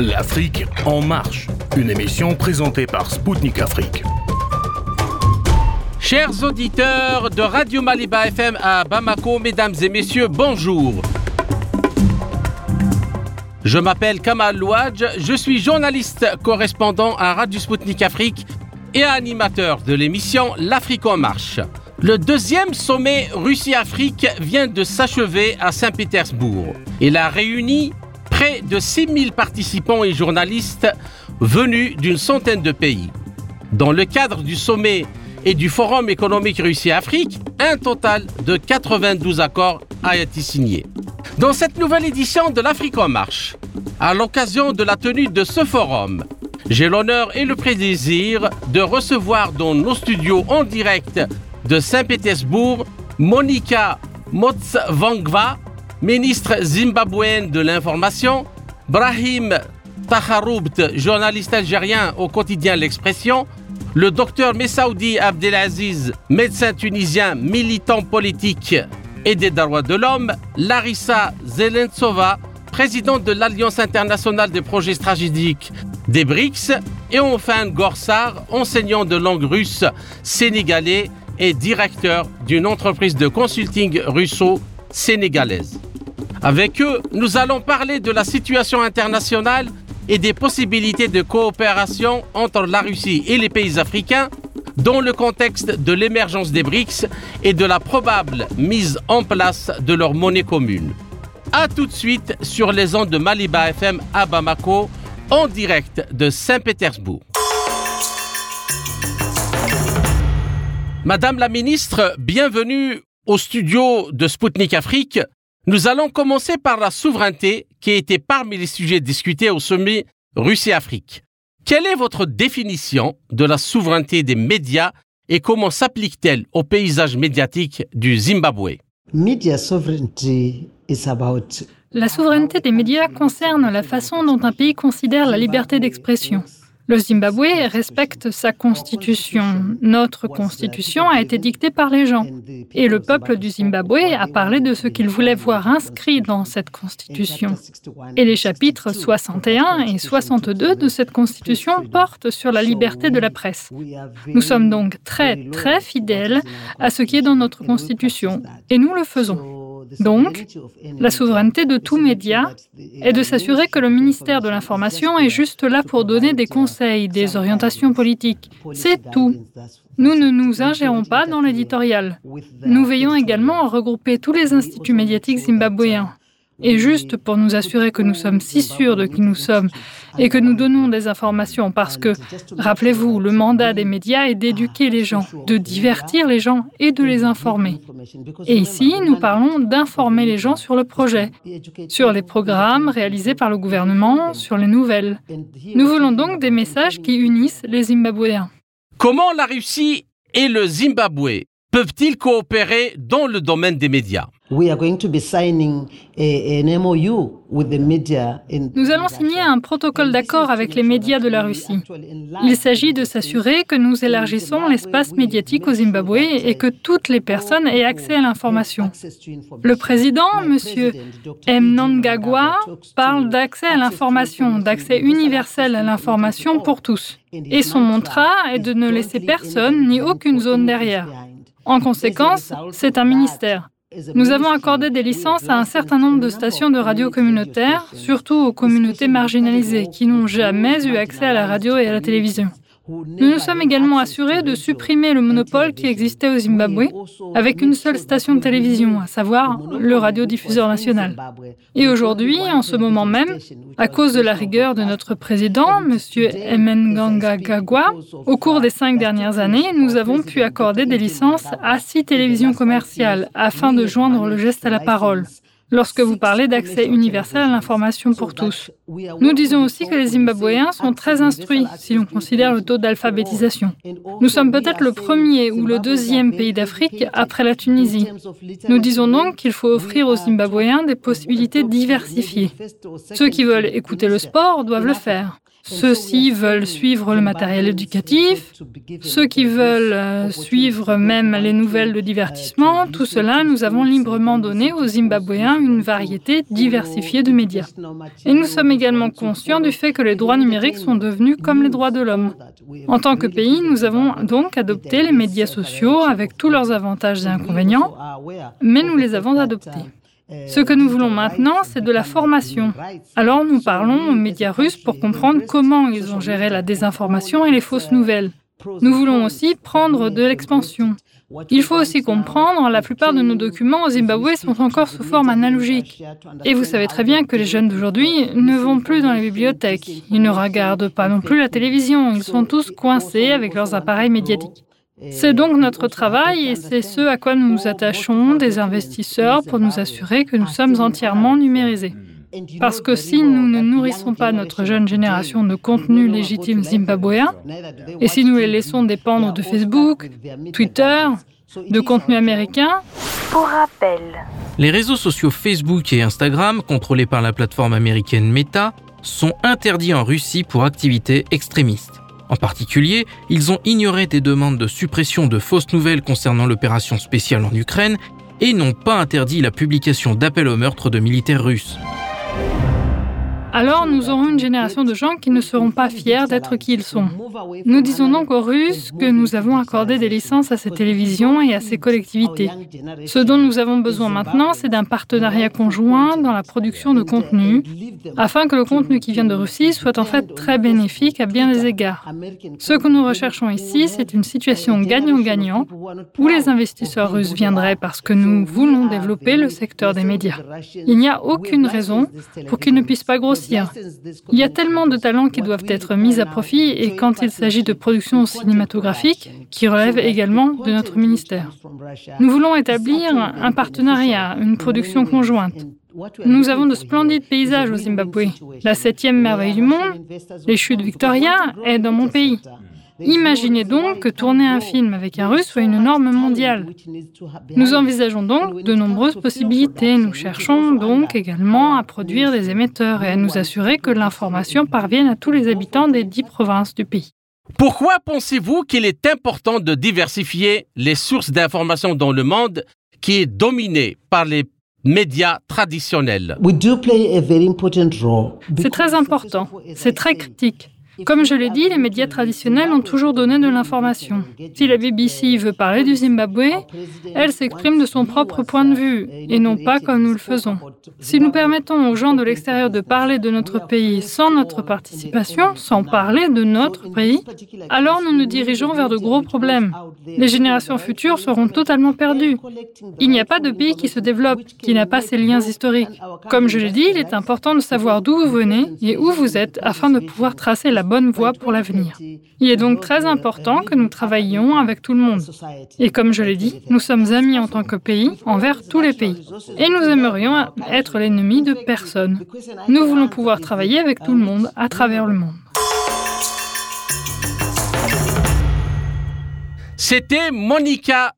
L'Afrique en marche, une émission présentée par Spoutnik Afrique. Chers auditeurs de Radio Maliba FM à Bamako, mesdames et messieurs, bonjour. Je m'appelle Kamal Louadj, je suis journaliste correspondant à Radio Spoutnik Afrique et animateur de l'émission L'Afrique en marche. Le deuxième sommet Russie-Afrique vient de s'achever à Saint-Pétersbourg. Il a réuni près de 6000 participants et journalistes venus d'une centaine de pays. Dans le cadre du sommet et du Forum économique Russie-Afrique, un total de 92 accords a été signé. Dans cette nouvelle édition de l'Afrique en marche, à l'occasion de la tenue de ce forum, j'ai l'honneur et le plaisir de recevoir dans nos studios en direct de Saint-Pétersbourg Monica Motsvangva, ministre zimbabwéenne de l'information, Brahim Taharoubt, journaliste algérien au quotidien L'Expression, le docteur Messaoudi Abdelaziz, médecin tunisien, militant politique et des droits de l'homme, Larissa Zelentsova, présidente de l'Alliance internationale des projets stratégiques des BRICS, et enfin Gorsar, enseignant de langue russe sénégalais et directeur d'une entreprise de consulting russo-sénégalaise. Avec eux, nous allons parler de la situation internationale et des possibilités de coopération entre la Russie et les pays africains dans le contexte de l'émergence des BRICS et de la probable mise en place de leur monnaie commune. A tout de suite sur les ondes de Maliba FM à Bamako, en direct de Saint-Pétersbourg. Madame la ministre, bienvenue au studio de Spoutnik Afrique. Nous allons commencer par la souveraineté qui était parmi les sujets discutés au sommet Russie-Afrique. Quelle est votre définition de la souveraineté des médias et comment s'applique-t-elle au paysage médiatique du Zimbabwe? La souveraineté des médias concerne la façon dont un pays considère la liberté d'expression. Le Zimbabwe respecte sa constitution. Notre constitution a été dictée par les gens. Et le peuple du Zimbabwe a parlé de ce qu'il voulait voir inscrit dans cette constitution. Et les chapitres 61 et 62 de cette constitution portent sur la liberté de la presse. Nous sommes donc très, très fidèles à ce qui est dans notre constitution. Et nous le faisons. Donc, la souveraineté de tout média est de s'assurer que le ministère de l'Information est juste là pour donner des conseils, des orientations politiques. C'est tout. Nous ne nous ingérons pas dans l'éditorial. Nous veillons également à regrouper tous les instituts médiatiques zimbabwéens. Et juste pour nous assurer que nous sommes si sûrs de qui nous sommes et que nous donnons des informations parce que, rappelez-vous, le mandat des médias est d'éduquer les gens, de divertir les gens et de les informer. Et ici, nous parlons d'informer les gens sur le projet, sur les programmes réalisés par le gouvernement, sur les nouvelles. Nous voulons donc des messages qui unissent les Zimbabwéens. Comment la Russie et le Zimbabwe peuvent-ils coopérer dans le domaine des médias? Nous allons signer un protocole d'accord avec les médias de la Russie. Il s'agit de s'assurer que nous élargissons l'espace médiatique au Zimbabwe et que toutes les personnes aient accès à l'information. Le président, M. Mnangagwa, parle d'accès à l'information, d'accès universel à l'information pour tous. Et son mantra est de ne laisser personne ni aucune zone derrière. En conséquence, c'est un ministère. Nous avons accordé des licences à un certain nombre de stations de radio communautaires, surtout aux communautés marginalisées qui n'ont jamais eu accès à la radio et à la télévision. Nous nous sommes également assurés de supprimer le monopole qui existait au Zimbabwe avec une seule station de télévision, à savoir le radiodiffuseur national. Et aujourd'hui, en ce moment même, à cause de la rigueur de notre président, M. Gagwa, au cours des cinq dernières années, nous avons pu accorder des licences à six télévisions commerciales afin de joindre le geste à la parole lorsque vous parlez d'accès universel à l'information pour tous. Nous disons aussi que les Zimbabwéens sont très instruits si l'on considère le taux d'alphabétisation. Nous sommes peut-être le premier ou le deuxième pays d'Afrique après la Tunisie. Nous disons donc qu'il faut offrir aux Zimbabwéens des possibilités diversifiées. Ceux qui veulent écouter le sport doivent le faire. Ceux-ci veulent suivre le matériel éducatif, ceux qui veulent euh, suivre même les nouvelles de divertissement, tout cela, nous avons librement donné aux Zimbabwéens une variété diversifiée de médias. Et nous sommes également conscients du fait que les droits numériques sont devenus comme les droits de l'homme. En tant que pays, nous avons donc adopté les médias sociaux avec tous leurs avantages et inconvénients, mais nous les avons adoptés. Ce que nous voulons maintenant, c'est de la formation. Alors nous parlons aux médias russes pour comprendre comment ils ont géré la désinformation et les fausses nouvelles. Nous voulons aussi prendre de l'expansion. Il faut aussi comprendre, la plupart de nos documents au Zimbabwe sont encore sous forme analogique. Et vous savez très bien que les jeunes d'aujourd'hui ne vont plus dans les bibliothèques. Ils ne regardent pas non plus la télévision. Ils sont tous coincés avec leurs appareils médiatiques. C'est donc notre travail et c'est ce à quoi nous nous attachons, des investisseurs, pour nous assurer que nous sommes entièrement numérisés. Parce que si nous ne nourrissons pas notre jeune génération de contenus légitimes zimbabwéens, et si nous les laissons dépendre de Facebook, Twitter, de contenus américains, pour rappel, les réseaux sociaux Facebook et Instagram, contrôlés par la plateforme américaine Meta, sont interdits en Russie pour activités extrémistes. En particulier, ils ont ignoré des demandes de suppression de fausses nouvelles concernant l'opération spéciale en Ukraine et n'ont pas interdit la publication d'appels au meurtre de militaires russes. Alors nous aurons une génération de gens qui ne seront pas fiers d'être qui ils sont. Nous disons donc aux Russes que nous avons accordé des licences à ces télévisions et à ces collectivités. Ce dont nous avons besoin maintenant, c'est d'un partenariat conjoint dans la production de contenu, afin que le contenu qui vient de Russie soit en fait très bénéfique à bien des égards. Ce que nous recherchons ici, c'est une situation gagnant-gagnant, où les investisseurs russes viendraient parce que nous voulons développer le secteur des médias. Il n'y a aucune raison pour qu'ils ne puissent pas grossir il y a tellement de talents qui doivent être mis à profit et quand il s'agit de production cinématographique, qui relève également de notre ministère. Nous voulons établir un partenariat, une production conjointe. Nous avons de splendides paysages au Zimbabwe. La septième merveille du monde, les chutes Victoria, est dans mon pays. Imaginez donc que tourner un film avec un russe soit une norme mondiale. Nous envisageons donc de nombreuses possibilités. Nous cherchons donc également à produire des émetteurs et à nous assurer que l'information parvienne à tous les habitants des dix provinces du pays. Pourquoi pensez-vous qu'il est important de diversifier les sources d'information dans le monde qui est dominé par les médias traditionnels? C'est très important, c'est très critique. Comme je l'ai dit, les médias traditionnels ont toujours donné de l'information. Si la BBC veut parler du Zimbabwe, elle s'exprime de son propre point de vue et non pas comme nous le faisons. Si nous permettons aux gens de l'extérieur de parler de notre pays sans notre participation, sans parler de notre pays, alors nous nous dirigeons vers de gros problèmes. Les générations futures seront totalement perdues. Il n'y a pas de pays qui se développe qui n'a pas ces liens historiques. Comme je l'ai dit, il est important de savoir d'où vous venez et où vous êtes afin de pouvoir tracer la bonne voie pour l'avenir. Il est donc très important que nous travaillions avec tout le monde. Et comme je l'ai dit, nous sommes amis en tant que pays envers tous les pays. Et nous aimerions être l'ennemi de personne. Nous voulons pouvoir travailler avec tout le monde à travers le monde. C'était Monica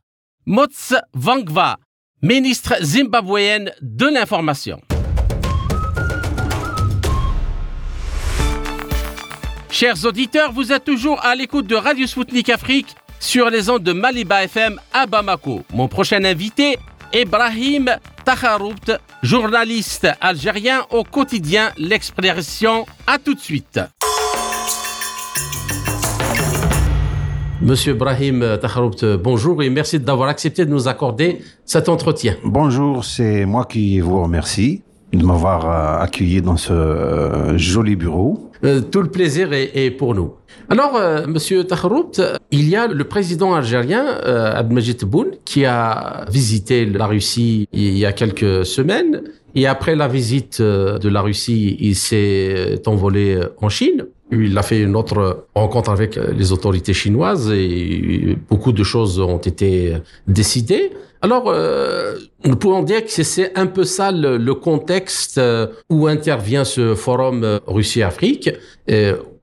Motsvangva, ministre zimbabwéenne de l'information. Chers auditeurs, vous êtes toujours à l'écoute de Radio Sputnik Afrique sur les ondes de Maliba FM à Bamako. Mon prochain invité, Ibrahim Takharoupt, journaliste algérien au quotidien L'Expression. À tout de suite. Monsieur Ibrahim Takharoupt, bonjour et merci d'avoir accepté de nous accorder cet entretien. Bonjour, c'est moi qui vous remercie de m'avoir euh, accueilli dans ce euh, joli bureau. Euh, tout le plaisir est, pour nous. Alors, euh, Monsieur Tahroupt, il y a le président algérien euh, Abdelmajid Tebboune qui a visité la Russie il y a quelques semaines. Et après la visite de la Russie, il s'est envolé en Chine. Il a fait une autre rencontre avec les autorités chinoises et beaucoup de choses ont été décidées. Alors, euh, nous pouvons dire que c'est un peu ça le, contexte euh, où intervient ce forum euh, Russie-Afrique.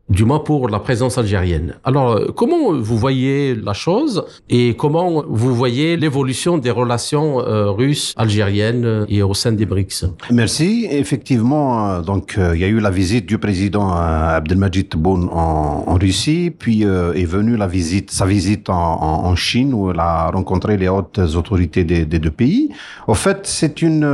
Du moins pour la présence algérienne. Alors, euh, comment vous voyez la chose et comment vous voyez l'évolution des relations euh, russes, algériennes et au sein des BRICS? Merci. Effectivement, donc il y a eu la visite du président Abdelmajid Tebboune en, Russie, puis est venue la visite, sa visite en, Chine où il a rencontré les hautes autorités des, des deux pays. Au fait, c'est une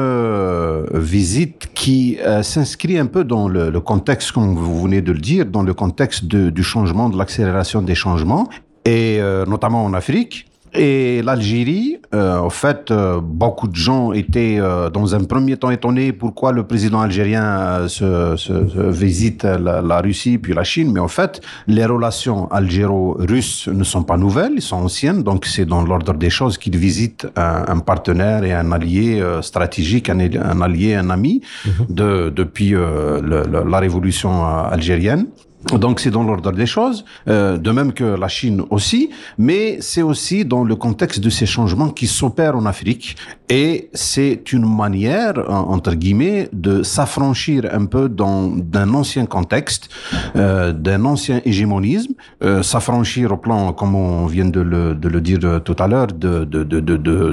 visite qui s'inscrit un peu dans le, le contexte, comme vous venez de le dire, dans le contexte de, du changement, de l'accélération des changements, et euh, notamment en Afrique. Et l'Algérie, euh, en fait, euh, beaucoup de gens étaient euh, dans un premier temps étonnés pourquoi le président algérien se, se, se, visite la, la, Russie puis la Chine. Mais en fait, les relations algéro-russes ne sont pas nouvelles, elles sont anciennes. Donc c'est dans l'ordre des choses qu'il visite un, un, partenaire et un allié stratégique, un, un, allié, un ami de, depuis le, le, la révolution algérienne. Donc c'est dans l'ordre des choses, euh, de même que la Chine aussi, mais c'est aussi dans le contexte de ces changements qui s'opèrent en Afrique et c'est une manière, entre guillemets, de s'affranchir un peu d'un ancien contexte, euh, d'un ancien hégémonisme, euh, s'affranchir au plan, comme on vient de le, dire tout à l'heure,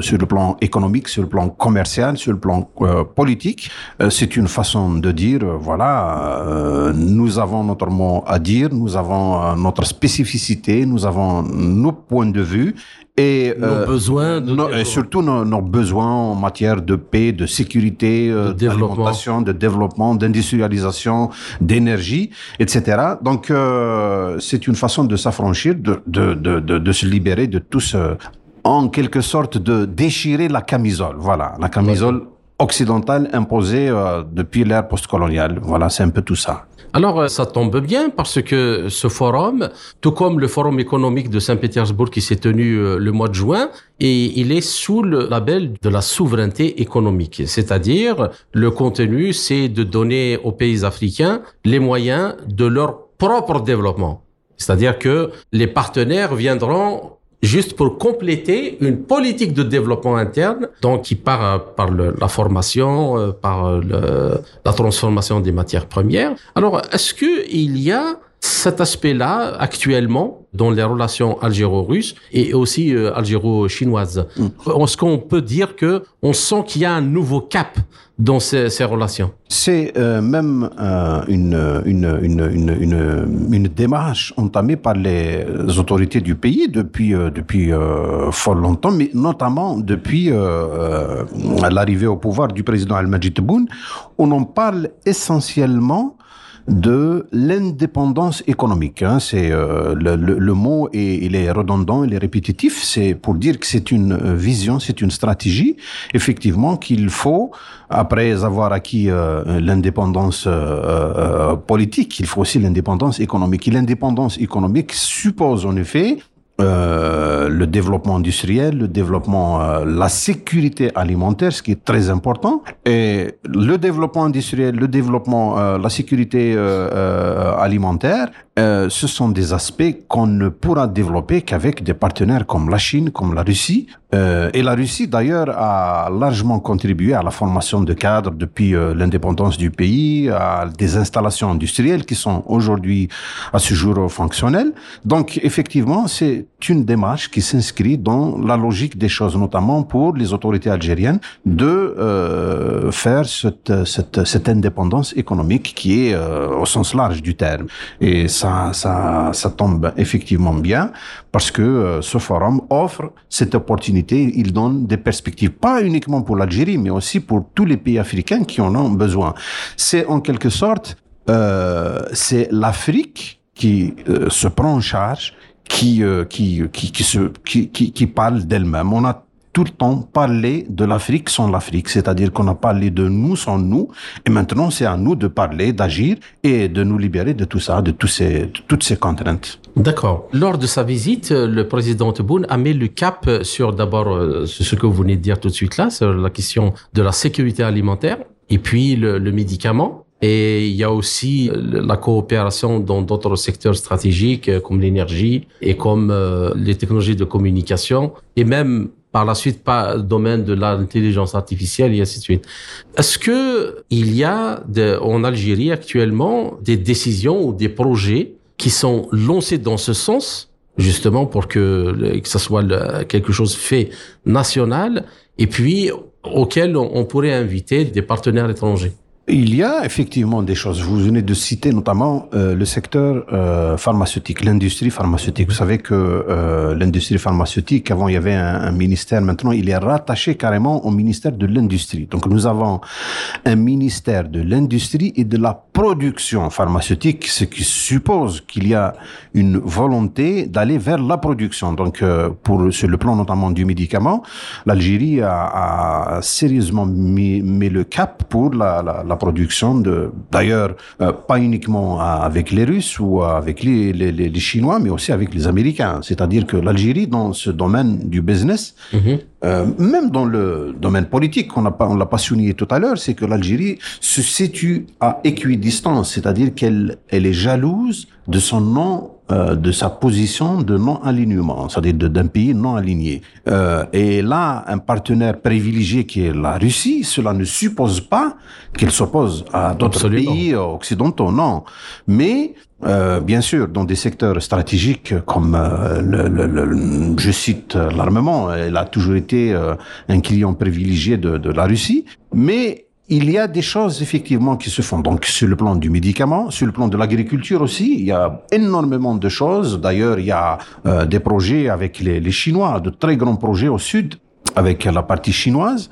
sur le plan économique, sur le plan commercial, sur le plan euh, politique. C'est une façon de dire, voilà, nous avons notamment à dire, nous avons notre spécificité, nous avons nos points de vue et nos euh, besoins, de et surtout nos, nos, besoins en matière de paix, de sécurité, euh, d'alimentation, de développement, d'industrialisation, d'énergie, etc. Donc euh, c'est une façon de s'affranchir, de, de, de, de, de se libérer de tout ce, en quelque sorte, de déchirer la camisole. Voilà, la camisole. Occidentale imposée euh, depuis l'ère postcoloniale. Voilà, c'est un peu tout ça. Alors, euh, ça tombe bien parce que ce forum, tout comme le forum économique de Saint-Pétersbourg qui s'est tenu euh, le mois de juin, et il est sous le label de la souveraineté économique. C'est-à-dire, le contenu, c'est de donner aux pays africains les moyens de leur propre développement. C'est-à-dire que les partenaires viendront juste pour compléter une politique de développement interne, donc qui part euh, par la formation, euh, par la transformation des matières premières. Alors, est-ce que il y a cet aspect-là actuellement dans les relations algéro-russes et aussi euh, algéro-chinoises. Mm. Est-ce qu'on peut dire que on sent qu'il y a un nouveau cap dans ces, ces relations? C'est euh, même euh, une, une, une, une, une, démarche entamée par les autorités du pays depuis, depuis fort longtemps, mais notamment depuis l'arrivée au pouvoir du président Al-Majid Tebboune. On en parle essentiellement de l'indépendance économique. Hein. C'est euh, le, le, le, mot est, il est redondant, il est répétitif. C'est pour dire que c'est une vision, c'est une stratégie, effectivement, qu'il faut après avoir acquis euh, l'indépendance euh, euh politique, il faut aussi l'indépendance économique. Et l'indépendance économique suppose en effet euh, le développement industriel, le développement, euh, la sécurité alimentaire, ce qui est très important. Et le développement industriel, le développement, euh, la sécurité euh, euh, ce sont des aspects qu'on ne pourra développer qu'avec des partenaires comme la Chine, comme la Russie. et la Russie, d'ailleurs, a largement contribué à la formation de cadres depuis l'indépendance du pays, à des installations industrielles qui sont aujourd'hui à ce jour fonctionnelles. Donc, effectivement, c'est une démarche qui s'inscrit dans la logique des choses, notamment pour les autorités algériennes, de euh, faire cette, cette, cette, indépendance économique qui est euh, au sens large du terme. Ça, ça tombe effectivement bien parce que euh, ce forum offre cette opportunité, il donne des perspectives, pas uniquement pour l'Algérie, mais aussi pour tous les pays africains qui en ont besoin. C'est en quelque sorte, euh, c'est l'Afrique qui euh, se prend en charge qui, qui, qui, qui, se, qui, qui, qui parle d'elle-même. On a tout le temps parlé de l'Afrique sans l'Afrique, c'est-à-dire qu'on a parlé de nous sans nous, et maintenant c'est à nous de parler, d'agir et de nous libérer de tout ça, de, tous ces, toutes ces contraintes. D'accord. Lors de sa visite, le président Tebboune a mis le cap sur d'abord euh, ce que vous venez de dire tout de suite là, sur la question de la sécurité alimentaire, et puis le, médicament, et il y a aussi euh, la coopération dans d'autres secteurs stratégiques euh, comme l'énergie et comme euh, les technologies de communication et même par la suite pas domaine de l'intelligence artificielle et ainsi de suite. Est-ce que il y a de, en Algérie actuellement des décisions ou des projets qui sont lancés dans ce sens, justement pour que, que ça soit quelque chose fait national, et puis auquel on pourrait inviter des partenaires étrangers? Il y a effectivement des choses. Vous venez de citer notamment euh, le secteur euh, pharmaceutique, l'industrie pharmaceutique. Vous savez que euh, l'industrie pharmaceutique, avant il y avait un, un, ministère, maintenant il est rattaché carrément au ministère de l'industrie. Donc nous avons un ministère de l'industrie et de la production pharmaceutique, ce qui suppose qu'il y a une volonté d'aller vers la production. Donc pour sur le plan notamment du médicament, l'Algérie a, a, sérieusement mis, mis, le cap pour la, la la production de, d'ailleurs, euh, pas uniquement avec les Russes ou avec les, les, les, Chinois, mais aussi avec les Américains. C'est-à-dire que l'Algérie, dans ce domaine du business, mhm. euh, même dans le domaine politique, on n'a pas, on l'a pas souligné tout à l'heure, c'est que l'Algérie se situe à équidistance, c'est-à-dire qu'elle, elle est jalouse de son nom euh, de sa position de non-alignement, c'est-à-dire d'un pays non aligné. Euh, et là, un partenaire privilégié qui est la Russie, cela ne suppose pas qu'elle s'oppose à d'autres pays occidentaux, non. Mais euh, bien sûr, dans des secteurs stratégiques comme, euh, le, le, je cite l'armement, elle a toujours été euh, un client privilégié de, de la Russie, mais il y a des choses effectivement qui se font. Donc sur le plan du médicament, sur le plan de l'agriculture aussi, il y a énormément de choses. D'ailleurs, il y a euh, des projets avec les, les Chinois, de très grands projets au sud avec la partie chinoise.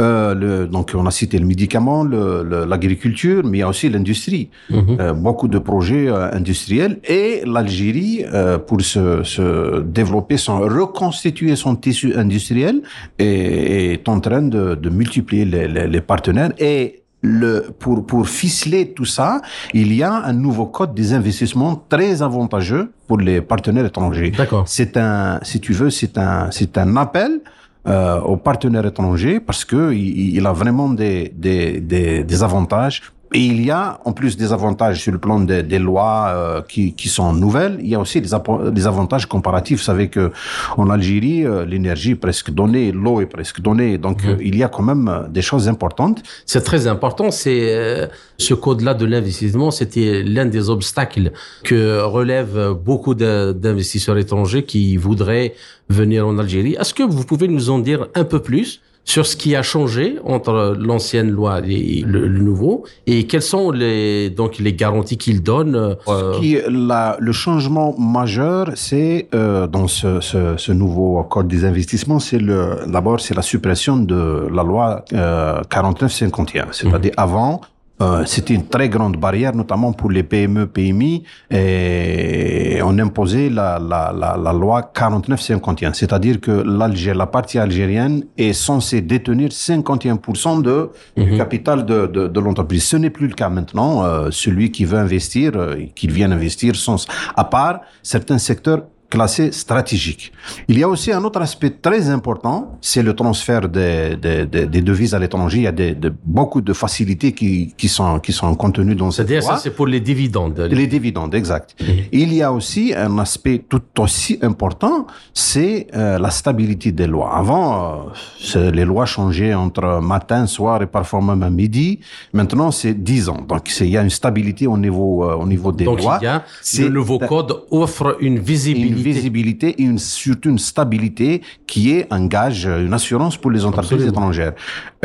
Euh, le, donc, on a cité le médicament, l'agriculture, mais il y a aussi l'industrie. Mhm. euh, beaucoup de projets euh, industriels. Et l'Algérie, euh, pour se, se, développer, son, reconstituer son tissu industriel, est, est en train de, de multiplier les, les, les, partenaires. Et le, pour, pour ficeler tout ça, il y a un nouveau code des investissements très avantageux pour les partenaires étrangers. D'accord. C'est un, si tu veux, c'est un, c'est un appel euh, aux partenaires étrangers parce que il, a vraiment des, des, des avantages et il y a, en plus des avantages sur le plan des, des lois euh, qui, qui, sont nouvelles, il y a aussi des, des, avantages comparatifs. Vous savez que en Algérie, euh, l'énergie est presque donnée, l'eau est presque donnée, donc mmh. euh, il y a quand même euh, des choses importantes. C'est très important. C'est euh, ce code-là de l'investissement, c'était l'un des obstacles que relèvent beaucoup d'investisseurs étrangers qui voudraient venir en Algérie. Est-ce que vous pouvez nous en dire un peu plus sur ce qui a changé entre l'ancienne loi et le, le, nouveau et quelles sont les donc les garanties qu'il donne. Euh... Qui, la, le changement majeur, c'est euh, dans ce, ce, ce, nouveau code des investissements, c'est d'abord c'est la suppression de la loi euh, 49-51, c'est-à-dire mmh. avant euh, c'était une très grande barrière, notamment pour les PME, PMI, et on imposait la, la, la, la loi 49-51, c'est-à-dire que l'Algérie, la partie algérienne est censée détenir 51% de, du capital de, de, de l'entreprise. Ce n'est plus le cas maintenant. Euh, celui qui veut investir, euh, qu'il vienne investir, sans, à part certains secteurs classé stratégique. Il y a aussi un autre aspect très important, c'est le transfert des, des, des, devises à l'étranger. Il y a des, beaucoup de facilités qui, qui, sont, qui sont contenues dans cette loi. C'est-à-dire ça, c'est pour les dividendes. Les dividendes, exact. Mmh. Il y a aussi un aspect tout aussi important, c'est euh, la stabilité des lois. Avant, euh, les lois changeaient entre matin, soir et parfois même à midi. Maintenant, c'est 10 ans. Donc, il y a une stabilité au niveau, euh, au niveau des Donc, lois. Donc, il y a, le nouveau code offre une visibilité une visibilité et une, surtout une stabilité qui est un gage, une assurance pour les entreprises Absolument. étrangères.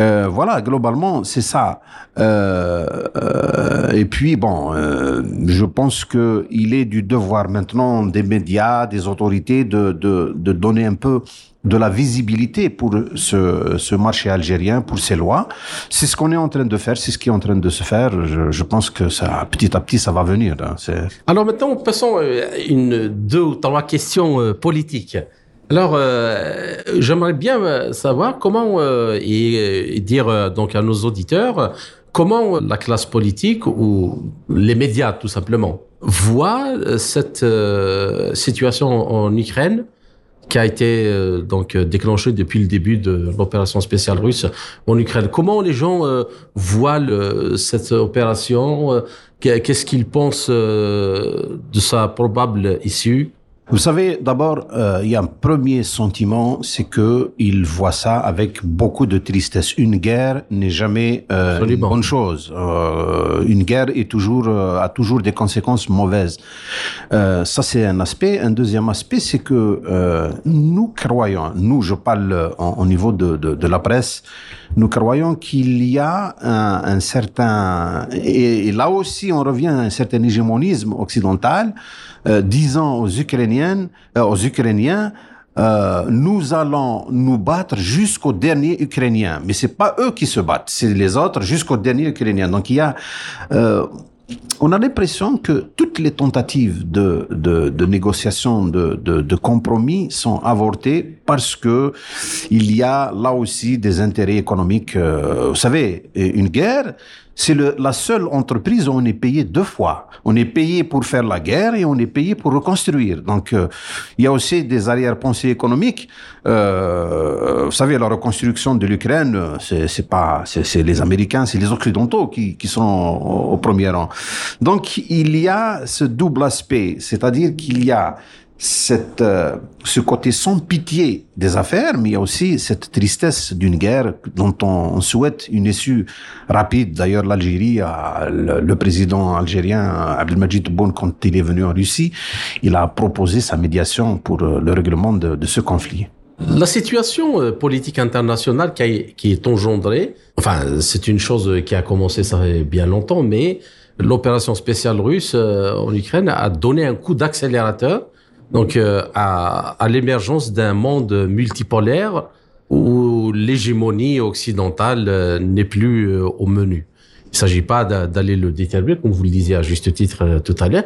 Euh, voilà, globalement, c'est ça. Euh, euh, et puis, bon, euh, je pense que il est du devoir maintenant des médias, des autorités de, de, de donner un peu de la visibilité pour ce, ce marché algérien, pour ces lois. C'est ce qu'on est en train de faire, c'est ce qui est en train de se faire. Je, je pense que ça, petit à petit, ça va venir. Hein. Alors maintenant, passons une, deux ou trois questions euh, politiques. Alors, euh, j'aimerais bien savoir comment euh, et, et, dire donc à nos auditeurs comment la classe politique ou les médias tout simplement voient cette euh, situation en Ukraine qui a été euh, donc déclenché depuis le début de l'opération spéciale russe en Ukraine. Comment les gens euh, voient le, cette opération euh, Qu'est-ce qu'ils pensent de sa probable issue? Vous savez, d'abord, euh, il y a un premier sentiment, c'est que il voit ça avec beaucoup de tristesse. Une guerre n'est jamais euh, une bonne chose. Euh, une guerre est toujours euh, a toujours des conséquences mauvaises. Euh, ça, c'est un aspect. Un deuxième aspect, c'est que euh, nous croyons, nous, je parle au niveau de, de, de, la presse, nous croyons qu'il y a un, un certain et, et, là aussi, on revient à un certain hégémonisme occidental disant aux Ukrainiennes, euh, aux Ukrainiens, euh, nous allons nous battre jusqu'au dernier Ukrainien. Mais c'est pas eux qui se battent, c'est les autres jusqu'au dernier Ukrainien. Donc il y a, euh, on a l'impression que toutes les tentatives de, de, de négociation, de, de, de, compromis sont avortées parce que il y a là aussi des intérêts économiques. Euh, vous savez, une guerre, c'est la seule entreprise où on est payé deux fois. On est payé pour faire la guerre et on est payé pour reconstruire. Donc, euh, il y a aussi des arrière-pensées économiques. Euh, vous savez, la reconstruction de l'Ukraine, c'est pas, c'est les Américains, c'est les Occidentaux qui, qui sont au, au premier rang. Donc, il y a ce double aspect, c'est-à-dire qu'il y a euh, ce côté sans pitié des affaires, mais il y a aussi cette tristesse d'une guerre dont on, souhaite une issue rapide. D'ailleurs, l'Algérie, le, président algérien Abdelmajid Tebboune, quand il est venu en Russie, il a proposé sa médiation pour euh, le règlement de, ce conflit. La situation euh, politique internationale qui, est engendrée, enfin, c'est une chose qui a commencé ça fait bien longtemps, mais l'opération spéciale russe en Ukraine a donné un coup d'accélérateur donc euh, à, à l'émergence d'un monde multipolaire où l'hégémonie occidentale euh, n'est plus euh, au menu. Il s'agit pas d'aller le déterminer, comme vous le disiez à juste titre tout à l'heure,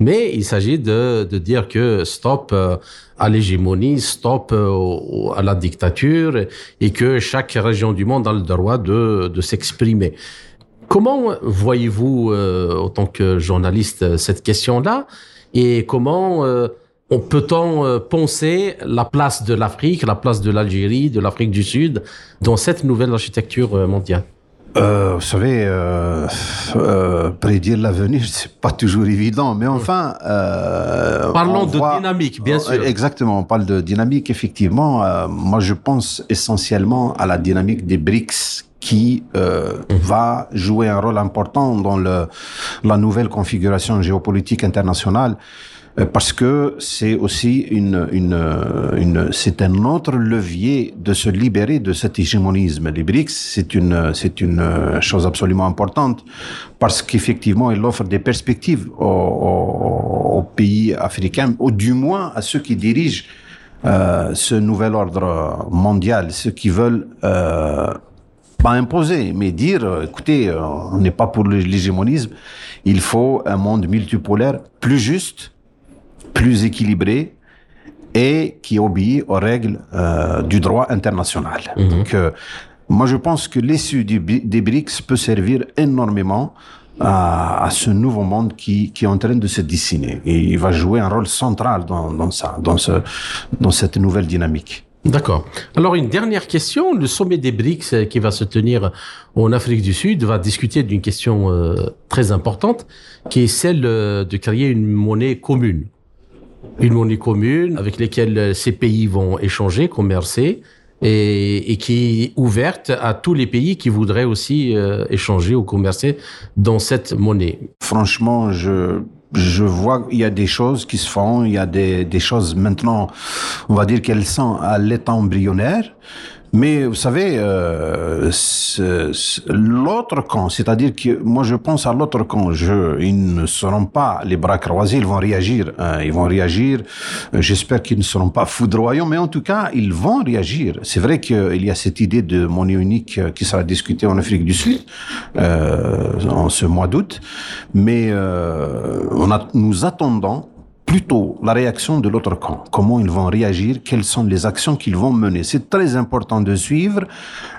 mais il s'agit de, de, dire que stop à l'hégémonie, stop à la dictature, et que chaque région du monde a le droit de, de s'exprimer. Comment voyez-vous, en tant que journaliste, cette question-là, et comment on peut-on penser la place de l'Afrique, la place de l'Algérie, de l'Afrique du Sud dans cette nouvelle architecture mondiale? Euh, vous savez, euh, euh, prédire l'avenir, c'est pas toujours évident, mais enfin. Euh, Parlons de voit, dynamique, bien sûr. Exactement, on parle de dynamique, effectivement. Euh, moi, je pense essentiellement à la dynamique des BRICS qui euh, mmh. va jouer un rôle important dans le, la nouvelle configuration géopolitique internationale parce que c'est aussi une, une, une c'est un autre levier de se libérer de cet hégémonisme. Les BRICS, c'est une, c'est une chose absolument importante parce qu'effectivement, il offre des perspectives aux, aux, aux, pays africains, ou du moins à ceux qui dirigent euh, ce nouvel ordre mondial, ceux qui veulent euh, pas imposer, mais dire, écoutez, on n'est pas pour l'hégémonisme, il faut un monde multipolaire plus juste, plus équilibré et qui obéit aux règles euh, du droit international. Mmh. Donc, euh, moi, je pense que l'issue des BRICS peut servir énormément à, à, ce nouveau monde qui, qui est en train de se dessiner. Et il va jouer un rôle central dans, dans ça, dans, ce, dans cette nouvelle dynamique. D'accord. Alors une dernière question, le sommet des BRICS qui va se tenir en Afrique du Sud va discuter d'une question euh, très importante qui est celle de créer une monnaie commune une monnaie commune avec lesquelles ces pays vont échanger, commercer, et, et, qui est ouverte à tous les pays qui voudraient aussi euh, échanger ou commercer dans cette monnaie. Franchement, je je vois qu'il y a des choses qui se font, il y a des, des choses maintenant, on va dire qu'elles sont à l'état embryonnaire, mais vous savez, euh, l'autre camp, c'est-à-dire que moi je pense à l'autre camp, je, ils ne seront pas les bras croisés, ils vont réagir, hein, ils vont réagir. J'espère qu'ils ne seront pas foudroyants, mais en tout cas, ils vont réagir. C'est vrai qu'il y a cette idée de monnaie unique qui sera discutée en Afrique du Sud euh, en ce mois d'août, mais euh, on a, nous attendons plutôt la réaction de l'autre camp. Comment ils vont réagir, quelles sont les actions qu'ils vont mener? C'est très important de suivre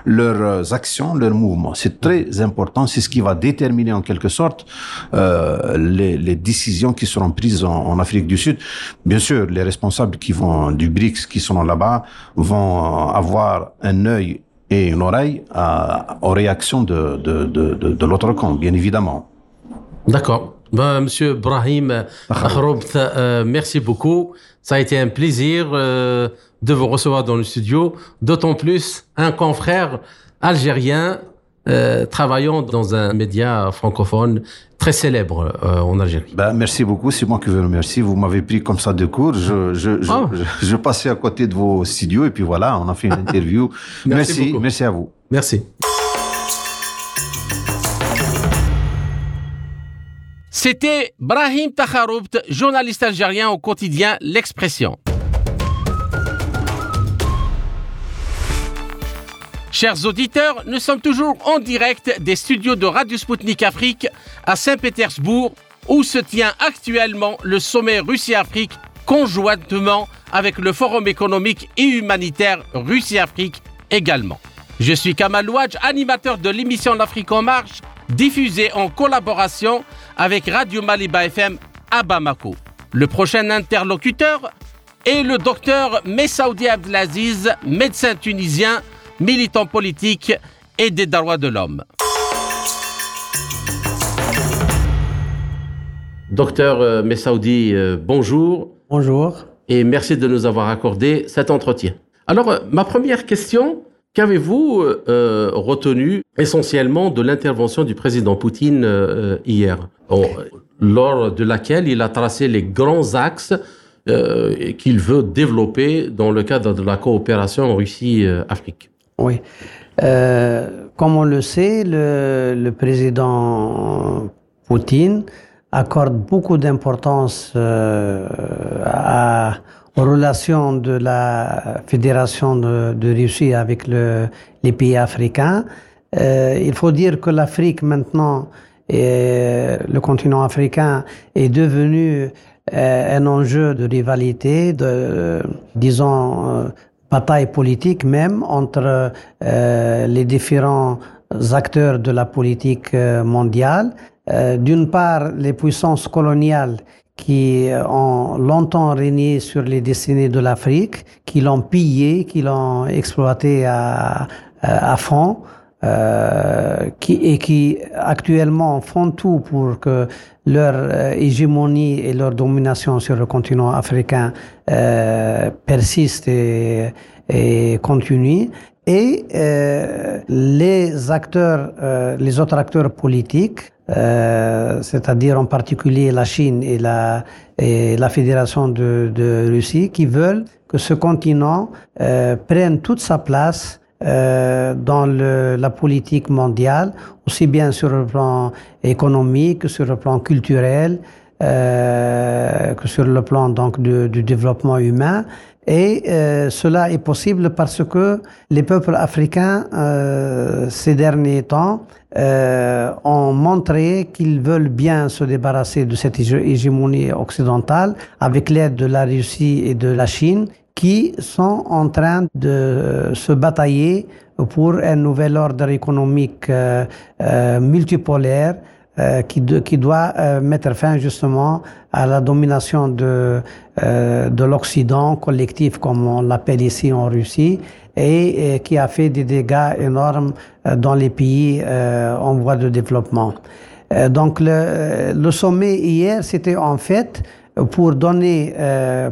leurs actions, leurs mouvements. C'est très important, c'est ce qui va déterminer en quelque sorte euh, les, les, décisions qui seront prises en, en, Afrique du Sud. Bien sûr, les responsables qui vont du BRICS, qui sont là-bas, vont avoir un œil et une oreille à, aux réactions de, de, de, de, de l'autre camp, bien évidemment. D'accord. Ben, Monsieur Brahim Akhroubt, euh, merci beaucoup. Ça a été un plaisir euh, de vous recevoir dans le studio, d'autant plus un confrère algérien euh, travaillant dans un média francophone très célèbre euh, en Algérie. Ben, merci beaucoup, c'est moi qui vous remercie. Vous m'avez pris comme ça de cours. Je, je, je, Oh. je, je passais à côté de vos studios et puis voilà, on a fait une interview. Merci merci à vous. Merci. C'était Brahim Takharoubt, journaliste algérien au quotidien L'Expression. Chers auditeurs, nous sommes toujours en direct des studios de Radio Sputnik Afrique à Saint-Pétersbourg, où se tient actuellement le sommet Russie-Afrique conjointement avec le Forum économique et humanitaire Russie-Afrique également. Je suis Kamal Ouadj, animateur de l'émission L'Afrique en marche, diffusée en collaboration avec Radio Maliba FM à Bamako. Le prochain interlocuteur est le docteur Messaoudi Abdelaziz, médecin tunisien, militant politique et des droits de l'homme. Docteur euh, Messaoudi, euh, bonjour Bonjour. et merci de nous avoir accordé cet entretien. Alors, euh, ma première question, qu'avez-vous euh, retenu essentiellement de l'intervention du président Poutine euh, hier, lors de laquelle il a tracé les grands axes euh, qu'il veut développer dans le cadre de la coopération Russie-Afrique Oui. Comme on le sait, le, président Poutine accorde beaucoup d'importance à- relations de la Fédération de, de Russie avec le- les pays africains. Euh, il faut dire que l'Afrique maintenant, et le continent africain, est devenu euh, un enjeu de rivalité, de, disons, euh, bataille politique même entre euh, les différents acteurs de la politique euh, mondiale. Euh, D'une part, les puissances coloniales qui ont longtemps régné sur les destinées de l'Afrique, qui l'ont pillé, qui l'ont exploité à, à, à fond, euh, qui, et qui actuellement font tout pour que leur euh, hégémonie et leur domination sur le continent africain euh, persiste et, et continue. Et euh, les acteurs, euh, les autres acteurs politiques, euh, c'est-à-dire en particulier la Chine et la, et la Fédération de, de Russie, qui veulent que ce continent euh, prenne toute sa place euh, dans le, la politique mondiale, aussi bien sur le plan économique que sur le plan culturel, euh, que sur le plan donc du, du développement humain. Et euh, cela est possible parce que les peuples africains, euh, ces derniers temps, euh, ont montré qu'ils veulent bien se débarrasser de cette hégé- hégémonie occidentale avec l'aide de la Russie et de la Chine qui sont en train de se batailler pour un nouvel ordre économique euh, euh, multipolaire euh, qui, doit mettre fin justement à la domination de, de l'Occident collectif, comme on l'appelle ici en Russie, et, qui a fait des dégâts énormes euh, dans les pays euh, en voie de développement. Euh, donc le, le sommet hier, c'était en fait pour donner,